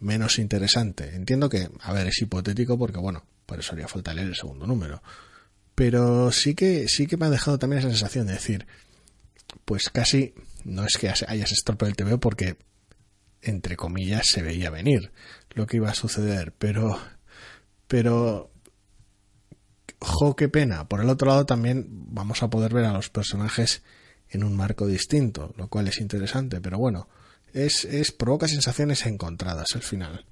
menos interesante. Entiendo que, a ver, es hipotético porque, bueno, por eso haría falta leer el segundo número pero sí que sí que me ha dejado también esa sensación de decir pues casi no es que hayas estropeado el TV porque entre comillas se veía venir lo que iba a suceder. Pero pero jo qué pena. Por el otro lado también vamos a poder ver a los personajes en un marco distinto lo cual es interesante. Pero bueno es, es provoca sensaciones encontradas al final.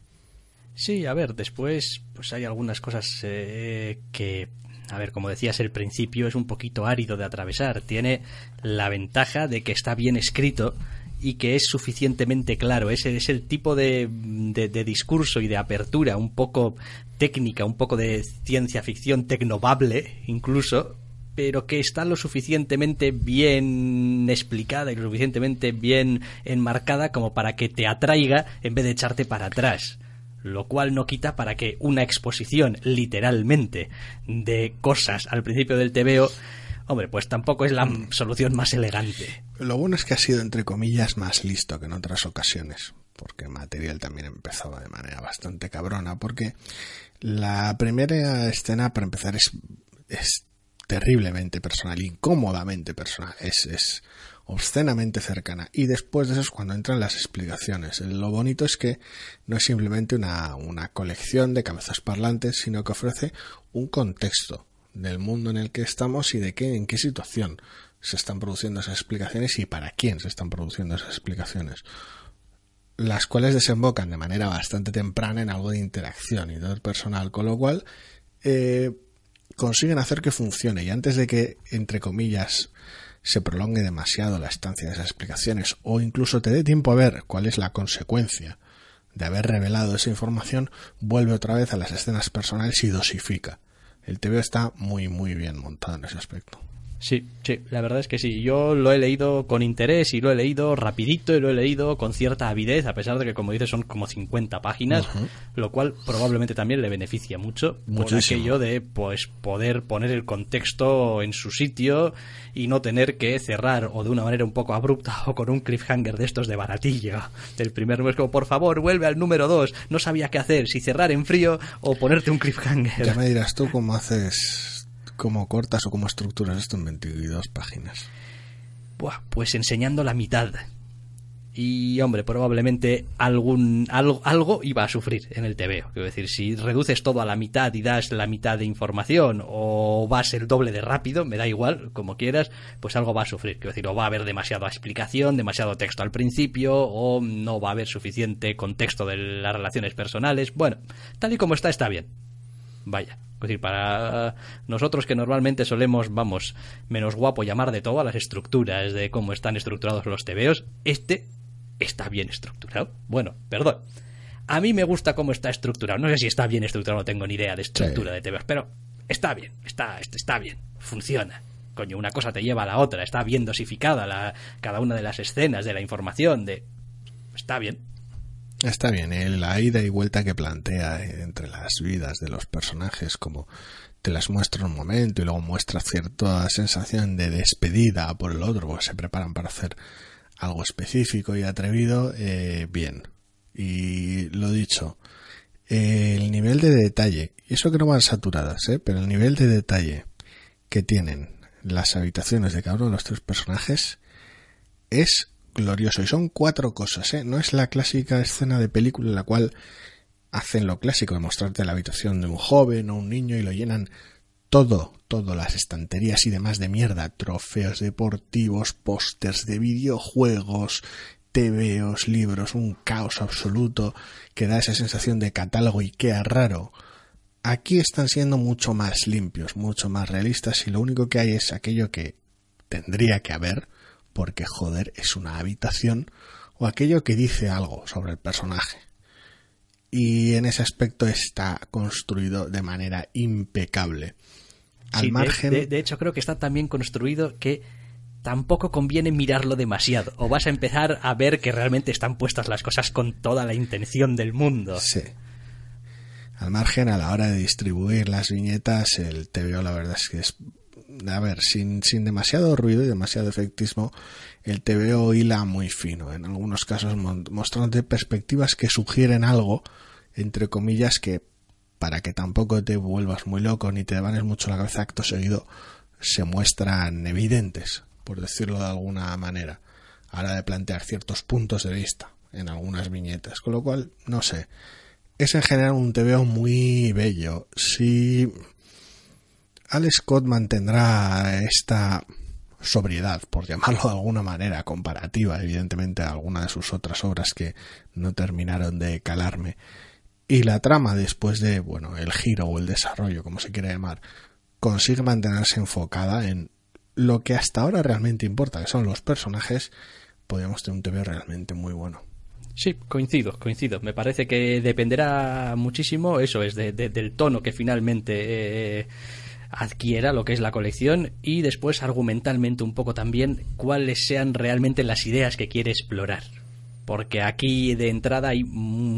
Sí, a ver, después pues hay algunas cosas eh, que a ver, como decías, el principio es un poquito árido de atravesar. Tiene la ventaja de que está bien escrito y que es suficientemente claro. Ese es el tipo de, de, discurso y de apertura un poco técnica, un poco de ciencia ficción tecnovable incluso, pero que está lo suficientemente bien explicada y lo suficientemente bien enmarcada como para que te atraiga en vez de echarte para atrás lo cual no quita para que una exposición literalmente de cosas al principio del TVO Hombre, pues tampoco es la mm. solución más elegante. Lo bueno es que ha sido, entre comillas, más listo que en otras ocasiones, porque material también empezaba de manera bastante cabrona, porque la primera escena, para empezar, es, es terriblemente personal, incómodamente personal, es, es obscenamente cercana. Y después de eso es cuando entran las explicaciones. Lo bonito es que no es simplemente una, una colección de cabezas parlantes, sino que ofrece un contexto del mundo en el que estamos y de qué, en qué situación se están produciendo esas explicaciones y para quién se están produciendo esas explicaciones. Las cuales desembocan de manera bastante temprana en algo de interacción y de personal, con lo cual eh, consiguen hacer que funcione y antes de que, entre comillas, se prolongue demasiado la estancia de esas explicaciones o incluso te dé tiempo a ver cuál es la consecuencia de haber revelado esa información, vuelve otra vez a las escenas personales y dosifica el TV está muy, muy bien montado en ese aspecto. Sí, sí, la verdad es que sí. Yo lo he leído con interés y lo he leído rapidito y lo he leído con cierta avidez, a pesar de que, como dices, son como 50 páginas, lo cual probablemente también le beneficia mucho por aquello de pues poder poner el contexto en su sitio y no tener que cerrar o de una manera un poco abrupta o con un cliffhanger de estos de baratilla del primer número. Es como, por favor, vuelve al número 2. No sabía qué hacer, si cerrar en frío o ponerte un cliffhanger. Ya me dirás tú cómo haces cómo cortas o cómo estructuras esto en 22 páginas? Buah, pues enseñando la mitad. Y hombre, probablemente algún algo, algo iba a sufrir en el TVO. Quiero decir, si reduces todo a la mitad y das la mitad de información o vas el doble de rápido, me da igual, como quieras, pues algo va a sufrir. Quiero decir, o va a haber demasiada explicación, demasiado texto al principio, o no va a haber suficiente contexto de las relaciones personales. Bueno, tal y como está, está bien. Vaya. Es decir, para nosotros que normalmente solemos, vamos, menos guapo llamar de todo a las estructuras de cómo están estructurados los tebeos, este está bien estructurado. Bueno, perdón. A mí me gusta cómo está estructurado. No sé si está bien estructurado, no tengo ni idea de estructura de tebeos, pero está bien, está, está bien, funciona. Coño, una cosa te lleva a la otra, está bien dosificada la, cada una de las escenas, de la información, de... Está bien. Está bien, ¿eh? la ida y vuelta que plantea entre las vidas de los personajes, como te las muestra un momento y luego muestra cierta sensación de despedida por el otro, porque se preparan para hacer algo específico y atrevido, eh, bien. Y lo dicho, el nivel de detalle, y eso que no van saturadas, ¿eh? pero el nivel de detalle que tienen las habitaciones de cada uno de los tres personajes es glorioso. Y son cuatro cosas, ¿eh? No es la clásica escena de película en la cual hacen lo clásico de mostrarte la habitación de un joven o un niño y lo llenan todo, todo, las estanterías y demás de mierda, trofeos deportivos, pósters de videojuegos, tebeos, libros, un caos absoluto que da esa sensación de catálogo Ikea raro. Aquí están siendo mucho más limpios, mucho más realistas y lo único que hay es aquello que tendría que haber, porque joder, es una habitación o aquello que dice algo sobre el personaje. Y en ese aspecto está construido de manera impecable. Al margen. De, hecho, creo que está tan bien construido que tampoco conviene mirarlo demasiado. O vas a empezar a ver que realmente están puestas las cosas con toda la intención del mundo. Sí. Al margen, a la hora de distribuir las viñetas, el TVO la verdad es que es a ver, sin, sin demasiado ruido y demasiado efectismo, el TVO hila muy fino, en algunos casos mostrándote perspectivas que sugieren algo, entre comillas, que para que tampoco te vuelvas muy loco ni te devanes mucho la cabeza acto seguido, se muestran evidentes, por decirlo de alguna manera, a la de plantear ciertos puntos de vista en algunas viñetas. Con lo cual, no sé, es en general un TVO muy bello. Si Alex Scott mantendrá esta sobriedad, por llamarlo de alguna manera, comparativa, evidentemente, a alguna de sus otras obras que no terminaron de calarme. Y la trama, después de, bueno, el giro o el desarrollo, como se quiera llamar, consigue mantenerse enfocada en lo que hasta ahora realmente importa, que son los personajes, podríamos tener un TV realmente muy bueno. Sí, coincido, coincido. Me parece que dependerá muchísimo, eso es, del tono que finalmente eh, adquiera lo que es la colección y después argumentalmente un poco también cuáles sean realmente las ideas que quiere explorar. Porque aquí de entrada hay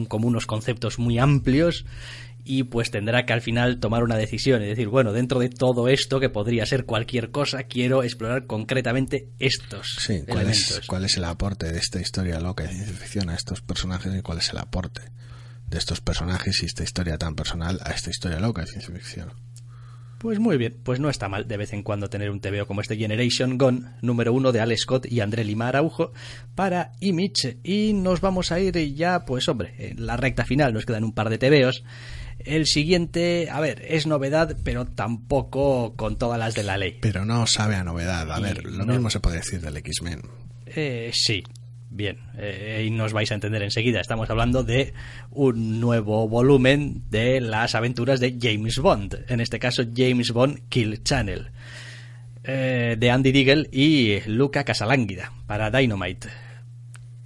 como unos conceptos muy amplios y pues tendrá que al final tomar una decisión y decir, bueno, dentro de todo esto que podría ser cualquier cosa, quiero explorar concretamente estos sí, ¿cuál Es, ¿Cuál es el aporte de esta historia loca de ciencia ficción a estos personajes y cuál es el aporte de estos personajes y esta historia tan personal a esta historia loca de ciencia ficción? Pues muy bien, pues no está mal de vez en cuando tener un TVO como este Generation Gone, número uno de Alex Scott y André Lima Araujo, para Image. Y nos vamos a ir ya, pues hombre, en la recta final, nos quedan un par de TVOs. El siguiente, a ver, es novedad, pero tampoco con todas las de la ley. Pero no sabe a novedad. A ver, lo mismo se puede decir del X-Men. Eh, sí, bien, eh, y nos vais a entender enseguida. Estamos hablando de un nuevo volumen de las aventuras de James Bond. En este caso, James Bond Kill Channel. Eh, de Andy Deagle y Luca Casalánguida para Dynamite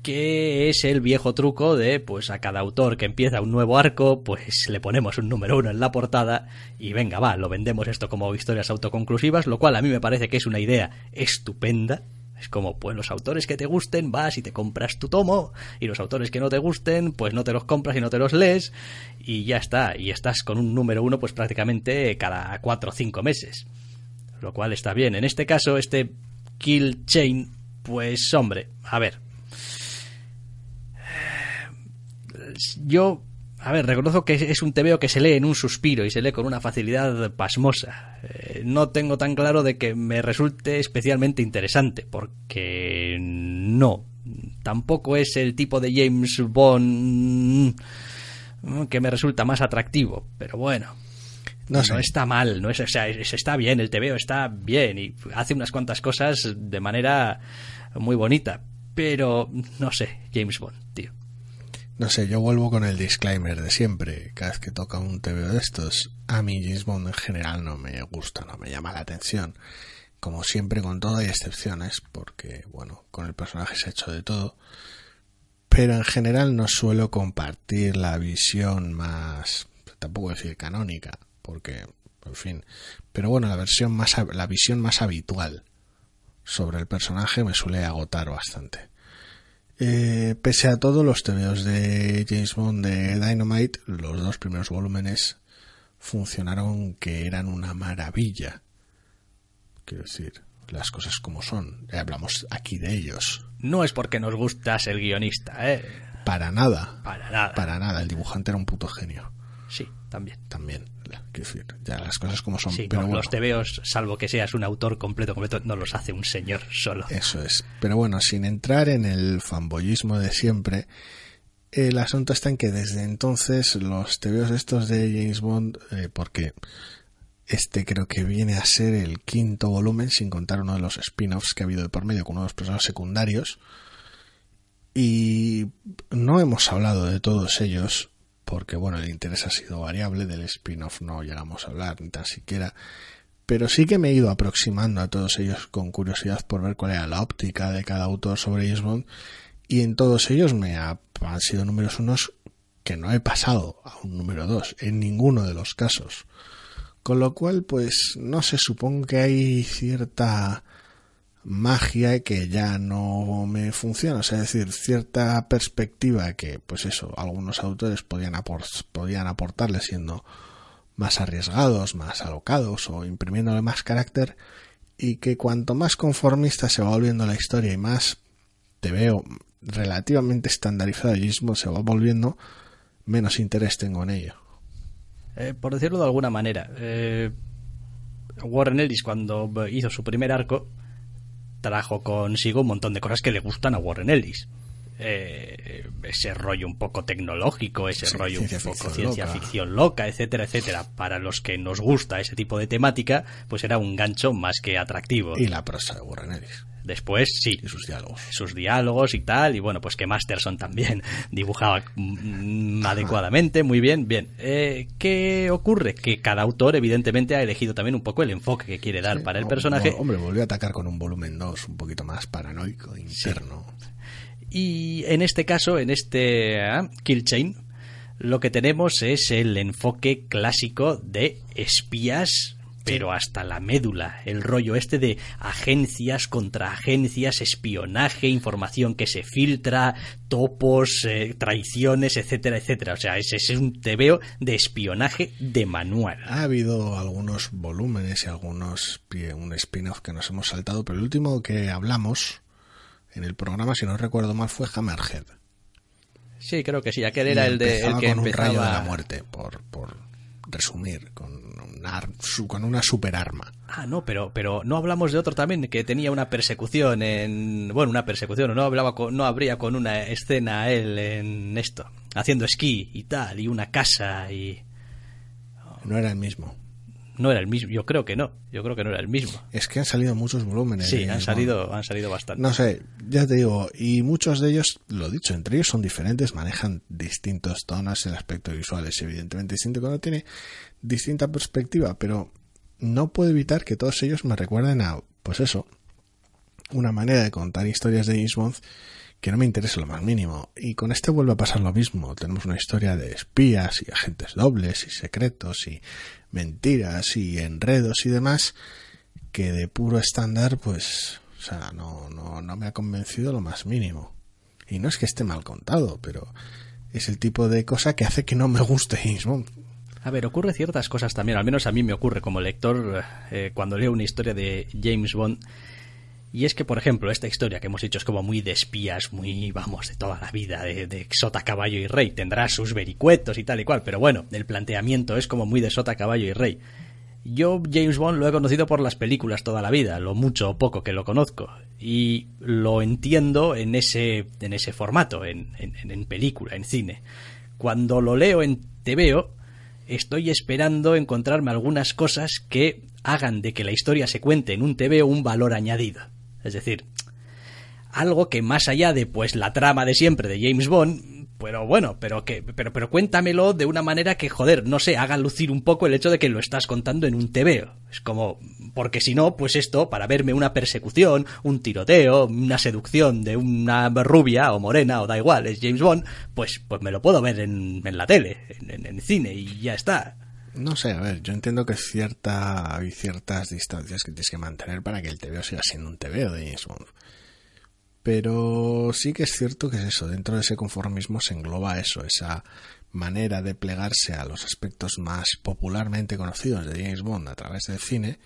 que es el viejo truco de, pues a cada autor que empieza un nuevo arco, pues le ponemos un número uno en la portada y venga, va, lo vendemos esto como historias autoconclusivas, lo cual a mí me parece que es una idea estupenda. Es como, pues los autores que te gusten, vas y te compras tu tomo, y los autores que no te gusten, pues no te los compras y no te los lees, y ya está, y estás con un número uno pues prácticamente cada cuatro o cinco meses. Lo cual está bien. En este caso, este Kill Chain, pues hombre, a ver, yo, a ver, reconozco que es un tebeo que se lee en un suspiro y se lee con una facilidad pasmosa. Eh, no tengo tan claro de que me resulte especialmente interesante, porque no. Tampoco es el tipo de James Bond que me resulta más atractivo, pero bueno. No, está mal, no es, o sea, está bien, el tebeo está bien y hace unas cuantas cosas de manera muy bonita, pero no sé, James Bond, tío. No sé, yo vuelvo con el disclaimer de siempre. Cada vez que toca un TV de estos, a mí James Bond en general no me gusta, no me llama la atención. Como siempre, con todo hay excepciones, porque, bueno, con el personaje se ha hecho de todo. Pero en general no suelo compartir la visión más, tampoco decir canónica, porque, en fin. Pero bueno, la versión más, la visión más habitual sobre el personaje me suele agotar bastante. Eh, pese a todo, los TVOs de James Bond de Dynamite, los dos primeros volúmenes, funcionaron que eran una maravilla. Quiero decir, las cosas como son. hablamos aquí de ellos. No es porque nos gusta ser guionista, ¿eh? Para nada. Para nada. Para nada. El dibujante era un puto genio. Sí, también. También. Decir, ya las cosas como son. Sí, pero los tebeos, salvo que seas un autor completo, completo, no los hace un señor solo. Eso es. Pero bueno, sin entrar en el fanboyismo de siempre, el asunto está en que desde entonces los tebeos estos de James Bond, eh, porque este creo que viene a ser el quinto volumen, sin contar uno de los spin-offs que ha habido de por medio con uno de los personajes secundarios. Y no hemos hablado de todos ellos, porque bueno, el interés ha sido variable, del spin-off no llegamos a hablar ni tan siquiera, pero sí que me he ido aproximando a todos ellos con curiosidad por ver cuál era la óptica de cada autor sobre James y en todos ellos me han sido números unos que no he pasado a un número dos, en ninguno de los casos. Con lo cual, pues, no se supongo que hay cierta magia que ya no me funciona, es decir, cierta perspectiva que, pues eso, algunos autores podían, aportarle siendo más arriesgados, más alocados o imprimiéndole más carácter y que cuanto más conformista se va volviendo la historia y más te veo relativamente estandarizado el mismo se va volviendo, menos interés tengo en ello. Eh, por decirlo de alguna manera, eh, Warren Ellis cuando hizo su primer arco, trajo consigo un montón de cosas que le gustan a Warren Ellis. eh, ese rollo un poco tecnológico, ese Sí, rollo un poco ciencia loca. ficción loca, etcétera, etcétera. Para los que nos gusta ese tipo de temática, pues era un gancho más que atractivo. Y la prosa de Warren Ellis. Después, sí, Y sus diálogos. sus diálogos y tal, y bueno, pues que Masterson también dibujaba mm, adecuadamente, muy bien, bien. Eh, ¿Qué ocurre? Que cada autor evidentemente ha elegido también un poco el enfoque que quiere dar para el personaje hombre, volvió a atacar con un volumen 2 un poquito más paranoico, interno. y en este caso, en este ah, Kill Chain, lo que tenemos es el enfoque clásico de espías pero hasta la médula, el rollo este de agencias contra agencias, espionaje, información que se filtra, topos, eh, traiciones, etcétera, etcétera. O sea, ese es un tebeo de espionaje de manual. Ha habido algunos volúmenes y algunos un spin-off que nos hemos saltado, pero el último que hablamos en el programa, si no recuerdo mal, fue Hammerhead. Sí, creo que sí, aquel era el, de, el que con un rayo de la muerte, por, por resumir, con una, con una superarma. Ah, no, pero, pero no hablamos de otro también que tenía una persecución en. Bueno, una persecución, no hablaba con, no habría con una escena él en esto, haciendo esquí y tal, y una casa y. No era el mismo. No era el mismo, yo creo que no, yo creo que no era el mismo. Es que han salido muchos volúmenes. Sí, han salido, han salido bastante. No sé, ya te digo, y muchos de ellos, lo dicho, entre ellos son diferentes, manejan distintos tonos, el aspecto visual es evidentemente distinto, uno tiene distinta perspectiva, pero no puedo evitar que todos ellos me recuerden a, pues eso, una manera de contar historias de James Bond que no me interesa lo más mínimo. Y con este vuelve a pasar lo mismo. Tenemos una historia de espías y agentes dobles y secretos y mentiras y enredos y demás que de puro estándar, pues, o sea, no, no, no me ha convencido lo más mínimo. Y no es que esté mal contado, pero es el tipo de cosa que hace que no me guste James Bond. A ver, ocurre ciertas cosas también, al menos a mí me ocurre como lector eh, cuando leo una historia de James Bond. Y es que, por ejemplo, esta historia que hemos hecho es como muy de espías, muy, vamos, de toda la vida, de, de sota, caballo y rey. Tendrá sus vericuetos y tal y cual, pero bueno, el planteamiento es como muy de sota, caballo y rey. Yo James Bond lo he conocido por las películas toda la vida, lo mucho o poco que lo conozco, y lo entiendo en ese, en ese formato, en, en, en película, en cine. Cuando lo leo en TVO, estoy esperando encontrarme algunas cosas que hagan de que la historia se cuente en un TVO un valor añadido. Es decir, algo que más allá de pues la trama de siempre de James Bond, pero bueno, pero que pero pero cuéntamelo de una manera que joder, no sé, haga lucir un poco el hecho de que lo estás contando en un TVO. Es como porque si no, pues esto para verme una persecución, un tiroteo, una seducción de una rubia o morena o da igual, es James Bond, pues pues me lo puedo ver en, en la tele, en, en, en cine y ya está. No sé, a ver, yo entiendo que cierta, hay ciertas distancias que tienes que mantener para que el TVO siga siendo un TVO de James Bond. Pero sí que es cierto que es eso, dentro de ese conformismo se engloba eso, esa manera de plegarse a los aspectos más popularmente conocidos de James Bond a través del cine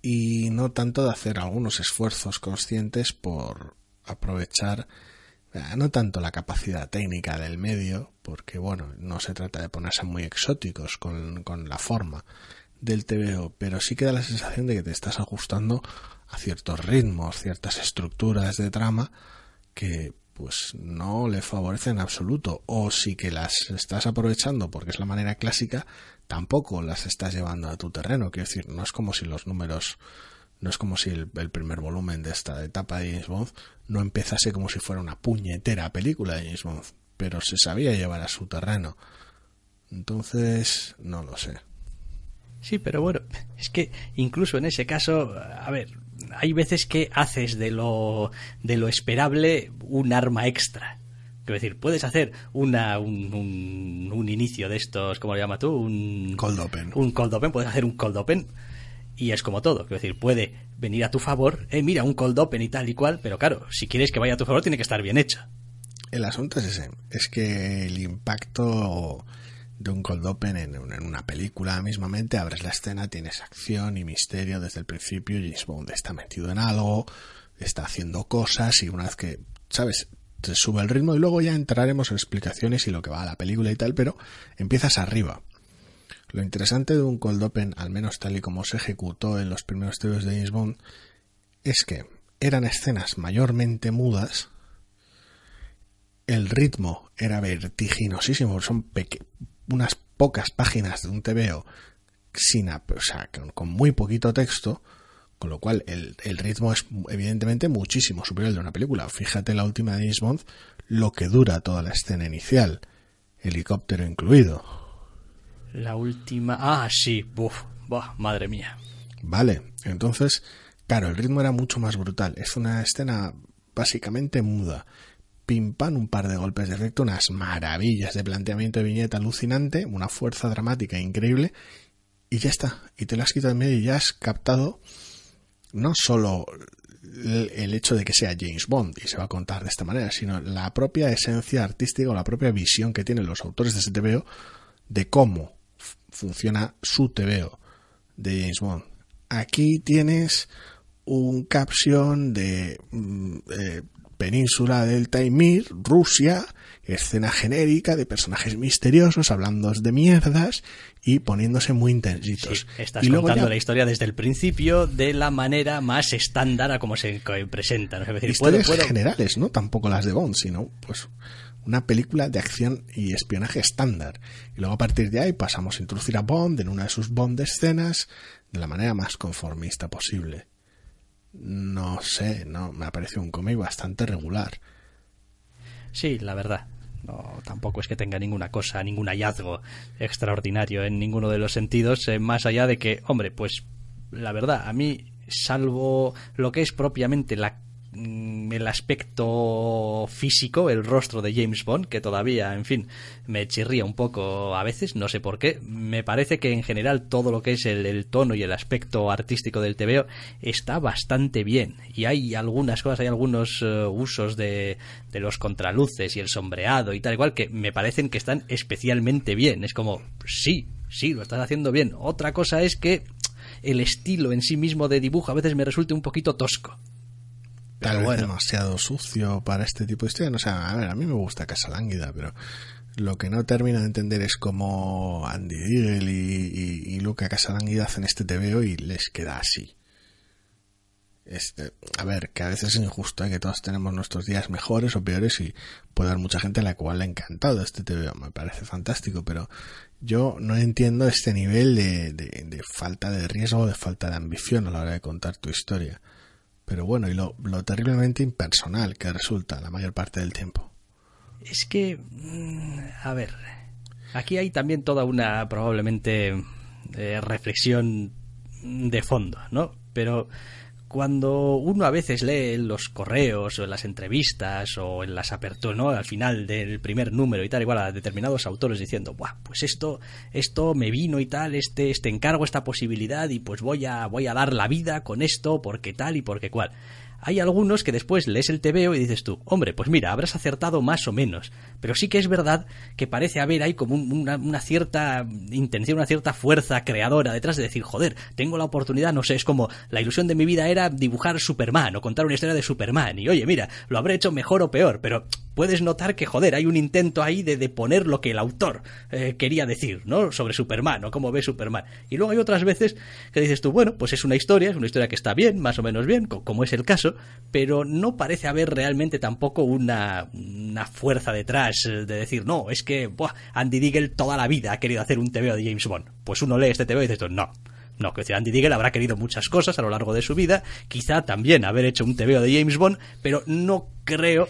y no tanto de hacer algunos esfuerzos conscientes por aprovechar no tanto la capacidad técnica del medio, porque bueno, no se trata de ponerse muy exóticos con, con la forma del TVO, pero sí que da la sensación de que te estás ajustando a ciertos ritmos, ciertas estructuras de trama que pues no le favorecen en absoluto. O sí que las estás aprovechando porque es la manera clásica tampoco las estás llevando a tu terreno. Quiero decir no es como si los números no es como si el, el primer volumen de esta etapa de James Bond no empezase como si fuera una puñetera película de James Bond pero se sabía llevar a su terreno entonces no lo sé Sí, pero bueno, es que incluso en ese caso, a ver, hay veces que haces de lo, de lo esperable un arma extra. Quiero decir, puedes hacer una, un, un, un inicio de estos, ¿cómo lo llamas tú? Un cold open. Un cold open, puedes hacer un cold open y es como todo. Quiero decir, puede venir a tu favor, eh, mira, un cold open y tal y cual, pero claro, si quieres que vaya a tu favor tiene que estar bien hecho. El asunto es ese, es que el impacto de un cold open en, en, una película mismamente, abres la escena, tienes acción y misterio desde el principio, James Bond está metido en algo, está haciendo cosas y una vez que, ¿sabes? Se sube el ritmo y luego ya entraremos en explicaciones y lo que va a la película y tal, pero empiezas arriba. Lo interesante de un cold open, al menos tal y como se ejecutó en los primeros TVs de James Bond, es que eran escenas mayormente mudas el ritmo era vertiginosísimo, son unas pocas páginas de un TVO sin, o sea, con, muy poquito texto, con lo cual el, el, ritmo es evidentemente muchísimo superior al de una película. Fíjate la última de James Bond, lo que dura toda la escena inicial, helicóptero incluido. La última... Ah, sí, Buf, madre mía. Vale, entonces, claro, el ritmo era mucho más brutal. Es una escena básicamente muda. Pim pam, un par de golpes de efecto, unas maravillas de planteamiento de viñeta alucinante, una fuerza dramática increíble, y ya está. Y te lo has quitado en medio y ya has captado no solo el hecho de que sea James Bond y se va a contar de esta manera, sino la propia esencia artística o la propia visión que tienen los autores de ese TVO de cómo funciona su TVO de James Bond. Aquí tienes un caption de mm, eh, península del Taimir, Rusia, escena genérica de personajes misteriosos hablando de mierdas y poniéndose muy intensitos. estás contando la historia desde el principio de la manera más estándar a como se presenta. ¿no? Es Historias generales, no tampoco las de Bond, sino pues una película de acción y espionaje estándar. Y luego a partir de ahí pasamos a introducir a Bond en una de sus Bond escenas de la manera más conformista posible. No sé, no me ha parecido un cómic bastante regular. Sí, la verdad. No, tampoco es que tenga ninguna cosa, ningún hallazgo extraordinario en ninguno de los sentidos, eh, más allá de que, hombre, pues la verdad, a mí, salvo lo que es propiamente la el aspecto físico, el rostro de James Bond, que todavía, en fin, me chirría un poco a veces, no sé por qué. Me parece que en general todo lo que es el, tono y el aspecto artístico del TVO está bastante bien. Y hay algunas cosas, hay algunos eh, usos de, de los contraluces y el sombreado y tal, igual que me parecen que están especialmente bien. Es como, sí, sí, lo estás haciendo bien. Otra cosa es que el estilo en sí mismo de dibujo a veces me resulte un poquito tosco tal vez demasiado sucio para este tipo de historia. No sé, a ver, a mí me gusta Casa Lánguida, pero lo que no termino de entender es cómo Andy Deagle y, y, Luca Casalánguida hacen este TVO y les queda así. Este, a ver, que a veces es injusto, ¿eh? que todos tenemos nuestros días mejores o peores y puede haber mucha gente a la cual le ha encantado este TVO, me parece fantástico, pero yo no entiendo este nivel de, de falta de riesgo, de falta de ambición a la hora de contar tu historia. Pero bueno, y lo, terriblemente impersonal que resulta la mayor parte del tiempo. Es que, mm, a ver, aquí hay también toda una probablemente eh, reflexión de fondo, ¿no? Pero cuando uno a veces lee los correos o en las entrevistas o en las aperturas. Al final del primer número y tal, igual a determinados autores diciendo, Buah, pues esto, esto me vino y tal, este, este encargo, esta posibilidad y pues voy a, voy a dar la vida con esto porque tal y porque cual hay algunos que después lees el TVO y dices tú, hombre, pues mira, habrás acertado más o menos. Pero sí que es verdad que parece haber ahí como una, cierta intención, una cierta fuerza creadora detrás de decir, joder, tengo la oportunidad, no sé, es como la ilusión de mi vida era dibujar Superman o contar una historia de Superman. Y oye, mira, lo habré hecho mejor o peor, pero puedes notar que, joder, hay un intento ahí de, de poner lo que el autor eh, quería decir, ¿no? Sobre Superman o cómo ve Superman. Y luego hay otras veces que dices tú, bueno, pues es una historia, es una historia que está bien, más o menos bien, como es el caso, pero no parece haber realmente tampoco una, fuerza detrás de decir, no, es que Andy Diggle toda la vida ha querido hacer un TVO de James Bond. Pues uno lee este TVO y dice, no, no, que Andy Diggle habrá querido muchas cosas a lo largo de su vida, quizá también haber hecho un TVO de James Bond, pero no creo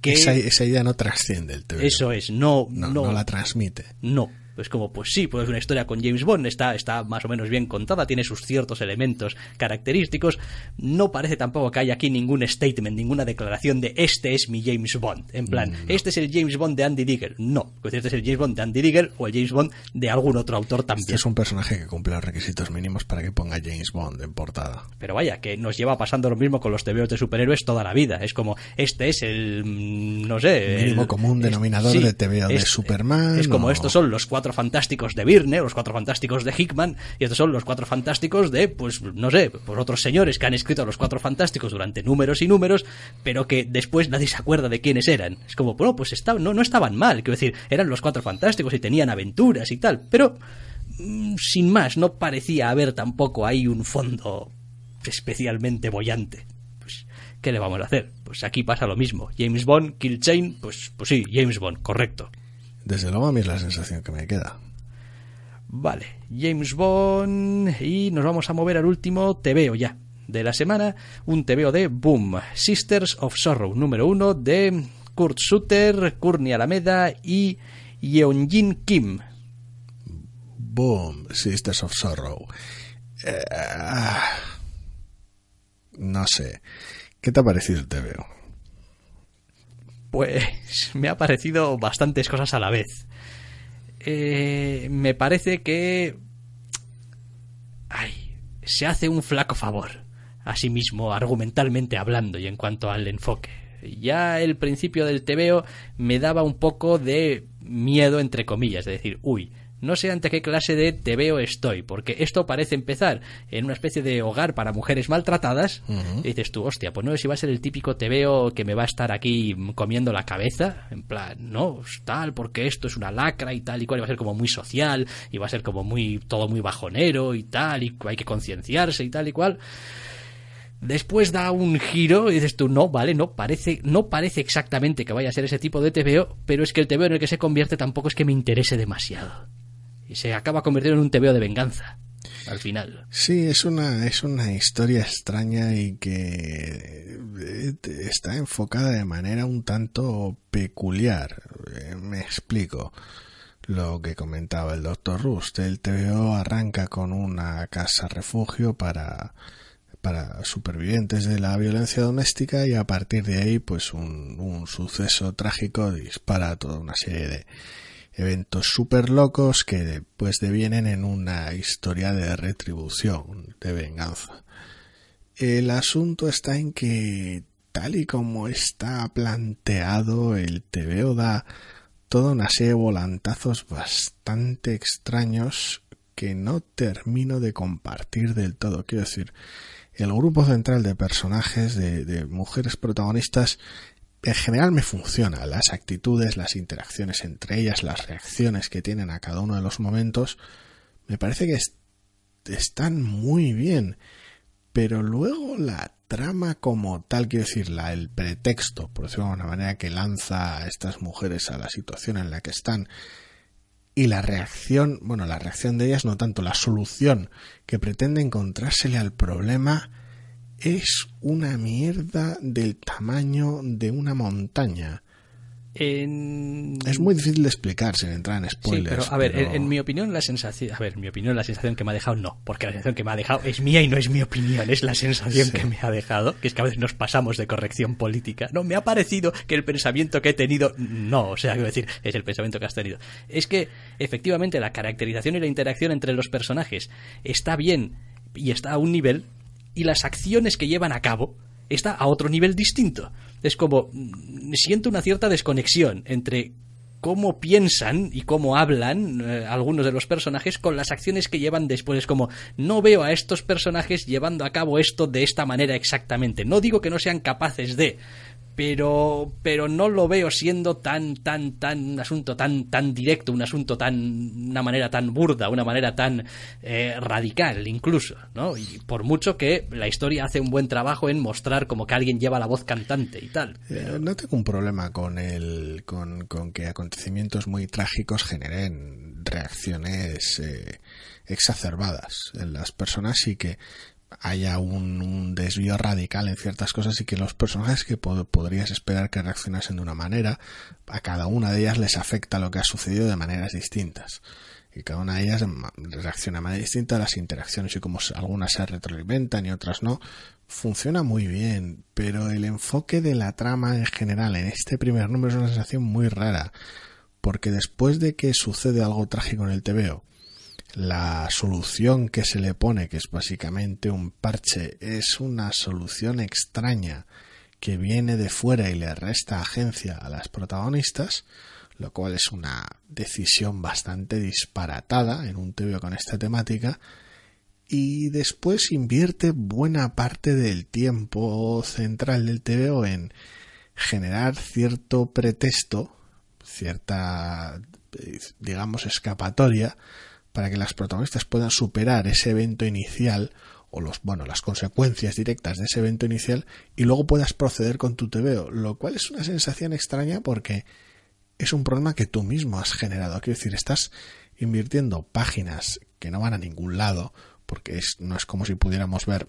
que... Esa, idea no trasciende el TVO. Eso es, no, no, no la transmite. No, pues como, pues sí, pues una historia con James Bond, está, está más o menos bien contada, tiene sus ciertos elementos característicos. No parece tampoco que haya aquí ningún statement, ninguna declaración de este es mi James Bond. En plan, mm, este es el James Bond de Andy Digger. No, pues este es el James Bond de Andy Digger o el James Bond de algún otro autor también. Este es un personaje que cumple los requisitos mínimos para que ponga James Bond en portada. Pero vaya, que nos lleva pasando lo mismo con los TVOs de superhéroes toda la vida. Es como, este es el, mm, no sé... Mínimo común denominador de TVO de Superman. Es como estos son los cuatro fantásticos de Virne, los cuatro fantásticos de Hickman, y estos son los cuatro fantásticos de, pues, no sé, pues otros señores que han escrito a los cuatro fantásticos durante números y números, pero que después nadie se acuerda de quiénes eran. Es como, bueno, pues no, no estaban mal, quiero decir, eran los cuatro fantásticos y tenían aventuras y tal, pero mm, sin más, no parecía haber tampoco ahí un fondo especialmente bollante. Pues ¿qué le vamos a hacer? Pues aquí pasa lo mismo. James Bond, Kill Chain, pues, pues sí, James Bond, correcto. Desde luego a mí es la sensación que me queda. Vale, James Bond y nos vamos a mover al último TVO ya de la semana, un TVO de Boom, Sisters of Sorrow, número uno de Kurt Sutter, Courtney Alameda y Yeonjin Kim. Boom, Sisters of Sorrow. Eh, ah, no sé. ¿Qué te ha parecido el TVO? Pues me ha parecido bastantes cosas a la vez. Eh, me parece que... Ay, se hace un flaco favor a sí mismo, argumentalmente hablando y en cuanto al enfoque. Ya el principio del TVO me daba un poco de miedo, entre comillas, de decir, uy, no sé ante qué clase de te veo estoy, porque esto parece empezar en una especie de hogar para mujeres maltratadas. y dices tú, hostia, pues no sé si va a ser el típico te veo que me va a estar aquí comiendo la cabeza. En plan, no, tal, porque esto es una lacra y tal y cual, y va a ser como muy social, y va a ser como muy, todo muy bajonero y tal, y hay que concienciarse y tal y cual. Después da un giro y dices tú, no, vale, no parece, no parece exactamente que vaya a ser ese tipo de TVO, pero es que el TVO en el que se convierte tampoco es que me interese demasiado se acaba convirtiendo en un tebeo de venganza al final. Sí, es una, es una historia extraña y que eh, está enfocada de manera un tanto peculiar. Eh, me explico lo que comentaba el doctor Rust. El TVO arranca con una casa refugio para, para supervivientes de la violencia doméstica y a partir de ahí pues un, un suceso trágico dispara toda una serie de eventos súper locos que después devienen en una historia de retribución, de venganza. El asunto está en que, tal y como está planteado, el TVO da toda una serie de volantazos bastante extraños que no termino de compartir del todo. Quiero decir, el grupo central de personajes, de, de mujeres protagonistas, en general me funciona. Las actitudes, las interacciones entre ellas, las reacciones que tienen a cada uno de los momentos, me parece que están muy bien. Pero luego la trama como tal, quiero decir, la, el pretexto, por decirlo de alguna manera, que lanza a estas mujeres a la situación en la que están, y la reacción, bueno, la reacción de ellas, no tanto la solución que pretende encontrársele al problema, es una mierda del tamaño de una montaña. Es muy difícil de explicar sin entrar en spoilers. Sí, pero a ver, en, mi opinión la sensación, a ver, mi opinión la sensación que me ha dejado no, porque la sensación que me ha dejado es mía y no es mi opinión, es la sensación que me ha dejado, que es que a veces nos pasamos de corrección política. No, me ha parecido que el pensamiento que he tenido, no, o sea, quiero decir, es el pensamiento que has tenido. Es que efectivamente la caracterización y la interacción entre los personajes está bien y está a un nivel y las acciones que llevan a cabo está a otro nivel distinto. Es como mm, siento una cierta desconexión entre cómo piensan y cómo hablan eh, algunos de los personajes con las acciones que llevan después. Es como, no veo a estos personajes llevando a cabo esto de esta manera exactamente. No digo que no sean capaces de, pero pero no lo veo siendo tan tan tan un asunto tan tan directo un asunto tan una manera tan burda una manera tan eh, radical incluso no y por mucho que la historia hace un buen trabajo en mostrar como que alguien lleva la voz cantante y tal eh, no tengo un problema con el con, con que acontecimientos muy trágicos generen reacciones eh, exacerbadas en las personas y que haya un, desvío radical en ciertas cosas y que los personajes que podrías esperar que reaccionasen de una manera, a cada una de ellas les afecta lo que ha sucedido de maneras distintas. Y cada una de ellas reacciona de manera distinta a las interacciones y como algunas se retroalimentan y otras no, funciona muy bien, pero el enfoque de la trama en general en este primer número es una sensación muy rara, porque después de que sucede algo trágico en el TVO, la solución que se le pone, que es básicamente un parche, es una solución extraña que viene de fuera y le resta agencia a las protagonistas, lo cual es una decisión bastante disparatada en un TV con esta temática, y después invierte buena parte del tiempo central del TVO en generar cierto pretexto, cierta, digamos, escapatoria, para que las protagonistas puedan superar ese evento inicial o los, bueno, las consecuencias directas de ese evento inicial y luego puedas proceder con tu TVO, lo cual es una sensación extraña porque es un problema que tú mismo has generado. Quiero decir, estás invirtiendo páginas que no van a ningún lado, porque es, no es como si pudiéramos ver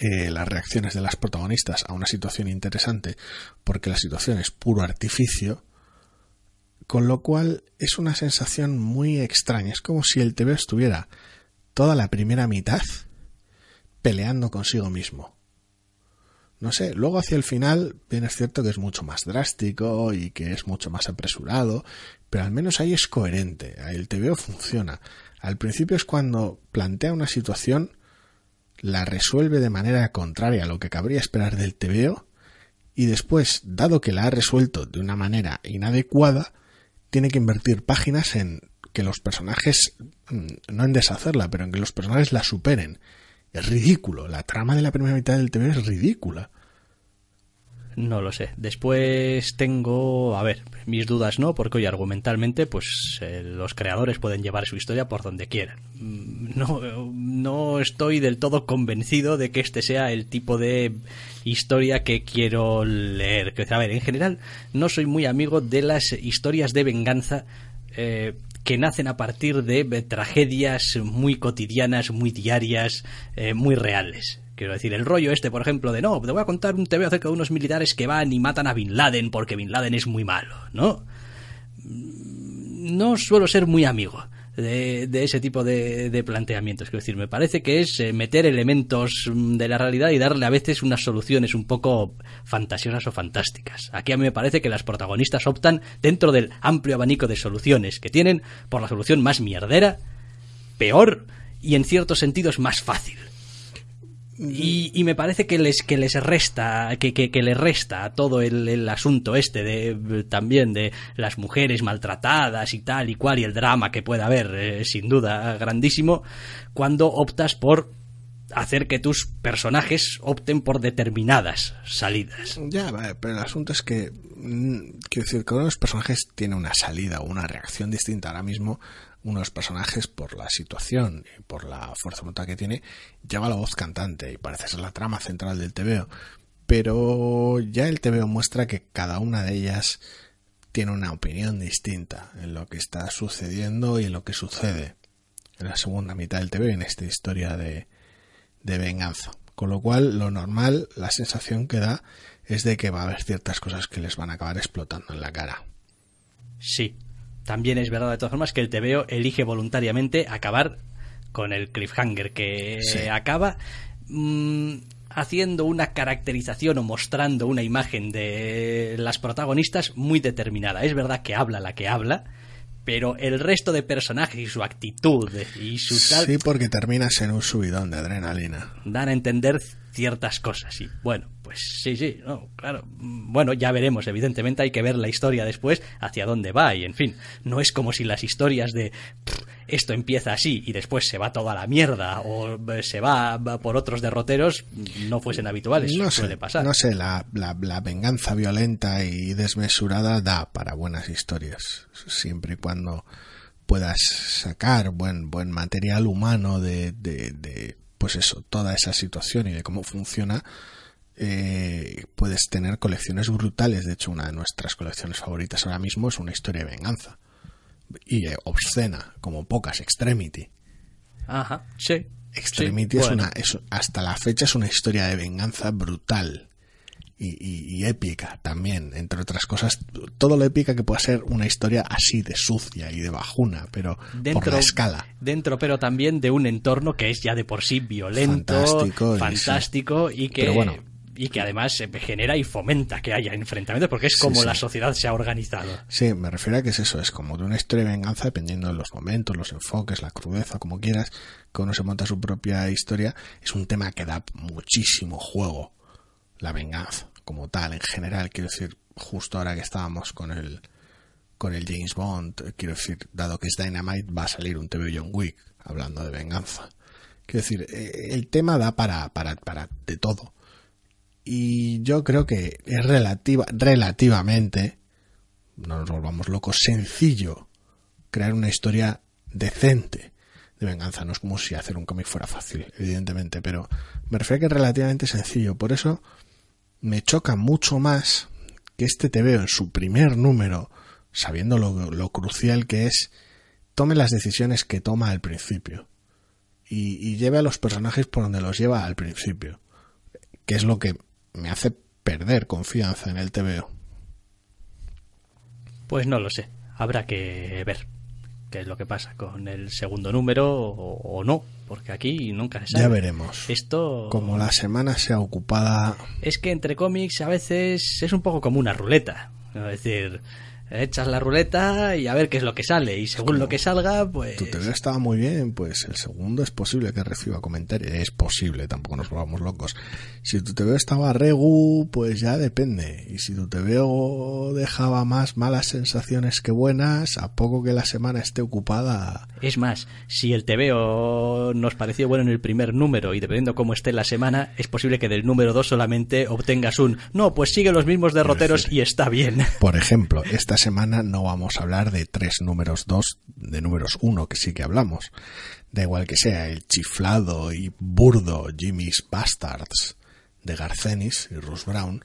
eh, las reacciones de las protagonistas a una situación interesante, porque la situación es puro artificio, con lo cual es una sensación muy extraña. Es como si el TV estuviera toda la primera mitad peleando consigo mismo. No sé, luego hacia el final bien es cierto que es mucho más drástico y que es mucho más apresurado, pero al menos ahí es coherente, el TVO funciona. Al principio es cuando plantea una situación, la resuelve de manera contraria a lo que cabría esperar del TVO, y después, dado que la ha resuelto de una manera inadecuada, tiene que invertir páginas en que los personajes, mm, no en deshacerla, pero en que los personajes la superen es ridículo. La trama de la primera mitad del TV es ridícula. No lo sé. Después tengo, a ver, mis dudas no, porque hoy argumentalmente, pues eh, los creadores pueden llevar su historia por donde quieran. Mm, no, no estoy del todo convencido de que este sea el tipo de historia que quiero leer. A ver, en general, no soy muy amigo de las historias de venganza eh, que nacen a partir de tragedias muy cotidianas, muy diarias, eh, muy reales. Quiero decir, el rollo este, por ejemplo, de no, te voy a contar un TV acerca de unos militares que van y matan a Bin Laden porque Bin Laden es muy malo, ¿no? Mm, no suelo ser muy amigo de, ese tipo de, planteamientos. Quiero decir, me parece que es eh, meter elementos mm, de la realidad y darle a veces unas soluciones un poco fantasiosas o fantásticas. Aquí a mí me parece que las protagonistas optan dentro del amplio abanico de soluciones que tienen por la solución más mierdera, peor y en ciertos sentidos más fácil. Y, me parece que les, que les resta, que, que, le resta todo el, asunto este de también de las mujeres maltratadas y tal y cual y el drama que puede haber, eh, sin duda, grandísimo, cuando optas por hacer que tus personajes opten por determinadas salidas. Ya, pero el asunto es que, mm, quiero decir, cada uno de los personajes tiene una salida o una reacción distinta. Ahora mismo uno de los personajes, por la situación y por la fuerza brutal que tiene, lleva la voz cantante y parece ser la trama central del TVO. Pero ya el TVO muestra que cada una de ellas tiene una opinión distinta en lo que está sucediendo y en lo que sucede en la segunda mitad del TVO en esta historia de, de venganza. Con lo cual, lo normal, la sensación que da es de que va a haber ciertas cosas que les van a acabar explotando en la cara. Sí, también es verdad de todas formas que el TVO elige voluntariamente acabar con el cliffhanger que acaba mm, haciendo una caracterización o mostrando una imagen de las protagonistas muy determinada. Es verdad que habla la que habla, pero el resto de personajes y su actitud y su tal... Sí, porque terminas en un subidón de adrenalina. Dan a entender ciertas cosas y bueno, pues sí, sí, no, claro. Bueno, ya veremos, evidentemente hay que ver la historia después hacia dónde va y en fin, no es como si las historias de esto empieza así y después se va toda la mierda o se va, por otros derroteros no fuesen habituales. No sé, pasar. No sé, la, la, la, venganza violenta y desmesurada da para buenas historias, siempre y cuando puedas sacar buen, buen material humano de, de, de pues eso, toda esa situación y de cómo funciona eh, puedes tener colecciones brutales. De hecho, una de nuestras colecciones favoritas ahora mismo es una historia de venganza. Y eh, obscena, como pocas, Extremity. Ajá, sí. Extremity es una, hasta la fecha es una historia de venganza brutal. Y, épica también, entre otras cosas, todo lo épica que pueda ser una historia así de sucia y de bajuna, pero dentro, por la escala. Dentro, pero también de un entorno que es ya de por sí violento, fantástico, fantástico y, que bueno, y que además genera y fomenta que haya enfrentamientos porque es como la sociedad se ha organizado. Sí, me refiero a que es eso, es como de una historia de venganza dependiendo de los momentos, los enfoques, la crudeza, como quieras, que uno se monta su propia historia, es un tema que da muchísimo juego, la venganza como tal en general, quiero decir, justo ahora que estábamos con el con el James Bond, quiero decir, dado que es Dynamite, va a salir un TV John Wick hablando de venganza. Quiero decir, eh, el tema da para, para, para de todo y yo creo que es relativa, relativamente, no nos volvamos locos, sencillo crear una historia decente de venganza. No es como si hacer un cómic fuera fácil, evidentemente, pero me refiero a que es relativamente sencillo. Por eso me choca mucho más que este te veo en su primer número, sabiendo lo, lo crucial que es, tome las decisiones que toma al principio y, y lleve a los personajes por donde los lleva al principio, que es lo que me hace perder confianza en el TVO. Pues no lo sé, habrá que ver qué es lo que pasa con el segundo número o, o no, porque aquí nunca se sabe. Ya veremos. Esto Como la semana sea ocupada, es que entre cómics a veces es un poco como una ruleta, es decir, echas la ruleta y a ver qué es lo que sale y según lo que salga, pues tu TVO estaba muy bien, pues el segundo es posible que reciba comentarios. Es posible, tampoco nos volvamos locos. Si tu TVO estaba regu, pues ya depende. Y si tu TVO dejaba más malas sensaciones que buenas, a poco que la semana esté ocupada, Es más, si el TVO nos pareció bueno en el primer número y dependiendo cómo esté la semana, es posible que del número 2 solamente obtengas un no, pues sigue los mismos derroteros y está bien. Por ejemplo, esta semana no vamos a hablar de tres números dos, de números uno, que sí que hablamos. Da igual que sea el chiflado y burdo Jimmy's Bastards de Garcenis y Russ Brown.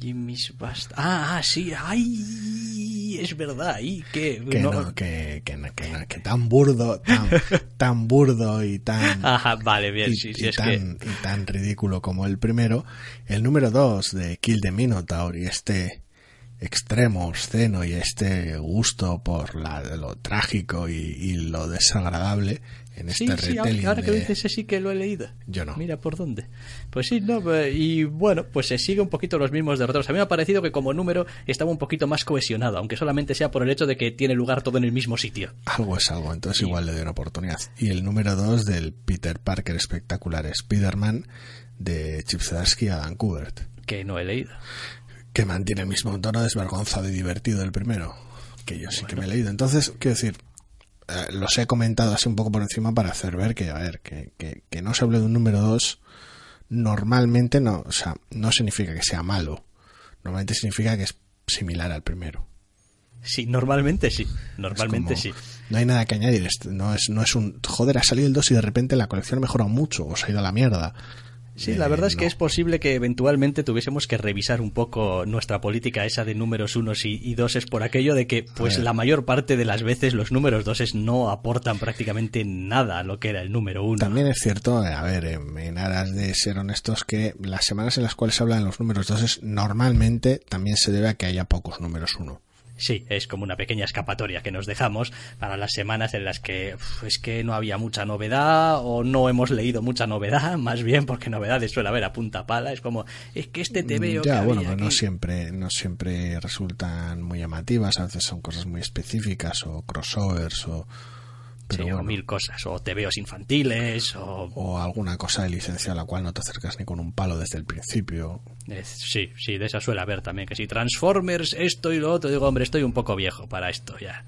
Jimmy's Bast Ah, ah, sí, ay, es verdad, y que, Que, no- no, que, que, tan burdo, tan, tan burdo y tan, Ajá, vale, bien, y, sí, y sí, es tan, que y tan ridículo como el primero. El número 2 de Kill the Minotaur y este extremo obsceno y este gusto por la- lo trágico y, y lo desagradable en Sí, este sí, retelling ahora que dices, sí que lo he leído. Yo no. Mira por dónde. Pues sí, no, eh, y bueno, pues se sigue un poquito los mismos derroteros. A mí me ha parecido que como número estaba un poquito más cohesionado, aunque solamente sea por el hecho de que tiene lugar todo en el mismo sitio. Algo es algo, entonces Sí. igual le doy una oportunidad. Y el número 2 del Peter Parker espectacular Spider-Man de Chip Zdarsky Adam Kubert. Que no he leído. Que mantiene el mismo tono desvergonzado y divertido del primero, que yo sí que me he leído. Entonces, quiero decir, eh, los he comentado así un poco por encima para hacer ver que, a ver, que, que, que no se hable de un número 2 normalmente no, o sea, no significa que sea malo. Normalmente significa que es similar al primero. Sí, normalmente sí. Normalmente como- sí. No hay nada que añadir. No es, no es un, joder, ha salido el 2 y de repente la colección ha mejorado mucho o se ha ido a la mierda. Sí, Eh, la verdad es que no. es posible que eventualmente tuviésemos que revisar un poco nuestra política esa de números unos y, y doses por aquello de que pues ver. la mayor parte de las veces los números doses no aportan prácticamente nada a lo que era el número uno. También es cierto, eh, a ver, en, aras de ser honestos, que las semanas en las cuales se hablan los números 2 normalmente también se debe a que haya pocos números 1. Sí, es como una pequeña escapatoria que nos dejamos para las semanas en las que uf, es que no había mucha novedad o no hemos leído mucha novedad, más bien porque novedades suele haber a punta pala. Es como, es que este te veo. Mm, ya, que bueno, pero no aquí". siempre, no siempre resultan muy llamativas, a veces son cosas muy específicas o crossovers o, pero Sí, o mil cosas, o tebeos infantiles, o... o alguna cosa de licencia a la cual no te acercas ni con un palo desde el principio. sí, sí, de esa suele haber también, que si Transformers, esto y lo otro, digo, hombre, estoy un poco viejo para esto ya.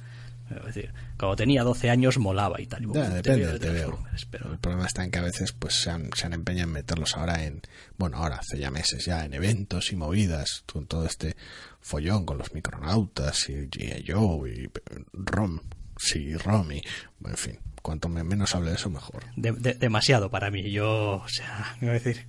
Es decir, cuando tenía 12 años molaba y tal. y Ya, bueno, depende del de. Transformers, pero... El problema está en que a veces pues se han, se han empeñado en meterlos ahora en, bueno, ahora hace ya meses ya, en eventos y movidas, con todo este follón con los micronautas y G.I. Joe y Rom, sí, Rom y, en fin, cuanto me- menos hable de eso mejor. de- de- demasiado para mí. Yo, o sea, decir,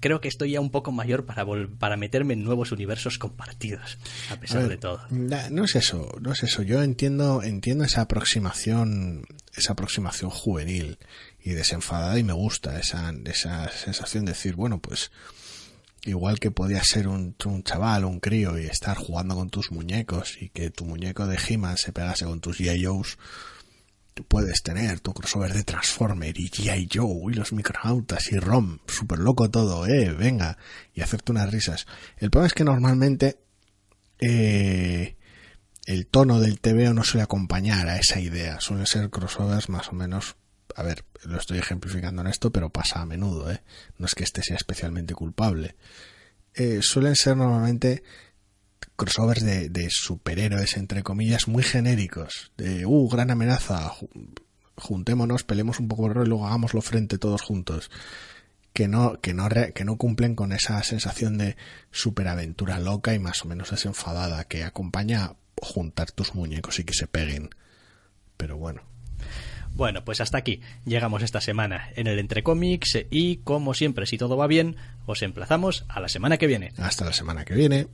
creo que estoy ya un poco mayor para, vol- para meterme en nuevos universos compartidos, a A pesar ver, de todo. na- No es eso, no es eso. Yo entiendo, entiendo esa aproximación, esa aproximación juvenil y desenfadada y me gusta esa, esa sensación de decir, bueno, pues igual que podía ser un, un chaval, un crío y estar jugando con tus muñecos y que tu muñeco de He-Man se pegase con tus G.I. Joes, tú puedes tener tu crossover de Transformer y G.I. Joe y los micronautas y ROM, super loco todo, eh, venga, y hacerte unas risas. El problema es que normalmente eh, el tono del TVO no suele acompañar a esa idea. Suelen ser crossovers más o menos. A ver, lo estoy ejemplificando en esto, pero pasa a menudo, ¿eh? No es que este sea especialmente culpable. Eh, suelen ser normalmente crossovers de, superhéroes, entre comillas, muy genéricos. De, uh, gran amenaza, ju- juntémonos, peleemos un poco y luego hagámoslo frente todos juntos que no, que no, que no cumplen con esa sensación de superaventura loca y más o menos desenfadada que acompaña a juntar tus muñecos y que se peguen. Pero bueno, Bueno, pues hasta aquí llegamos esta semana en el Entre Comics y como siempre, si todo va bien, os emplazamos a la semana que viene. Hasta la semana que viene.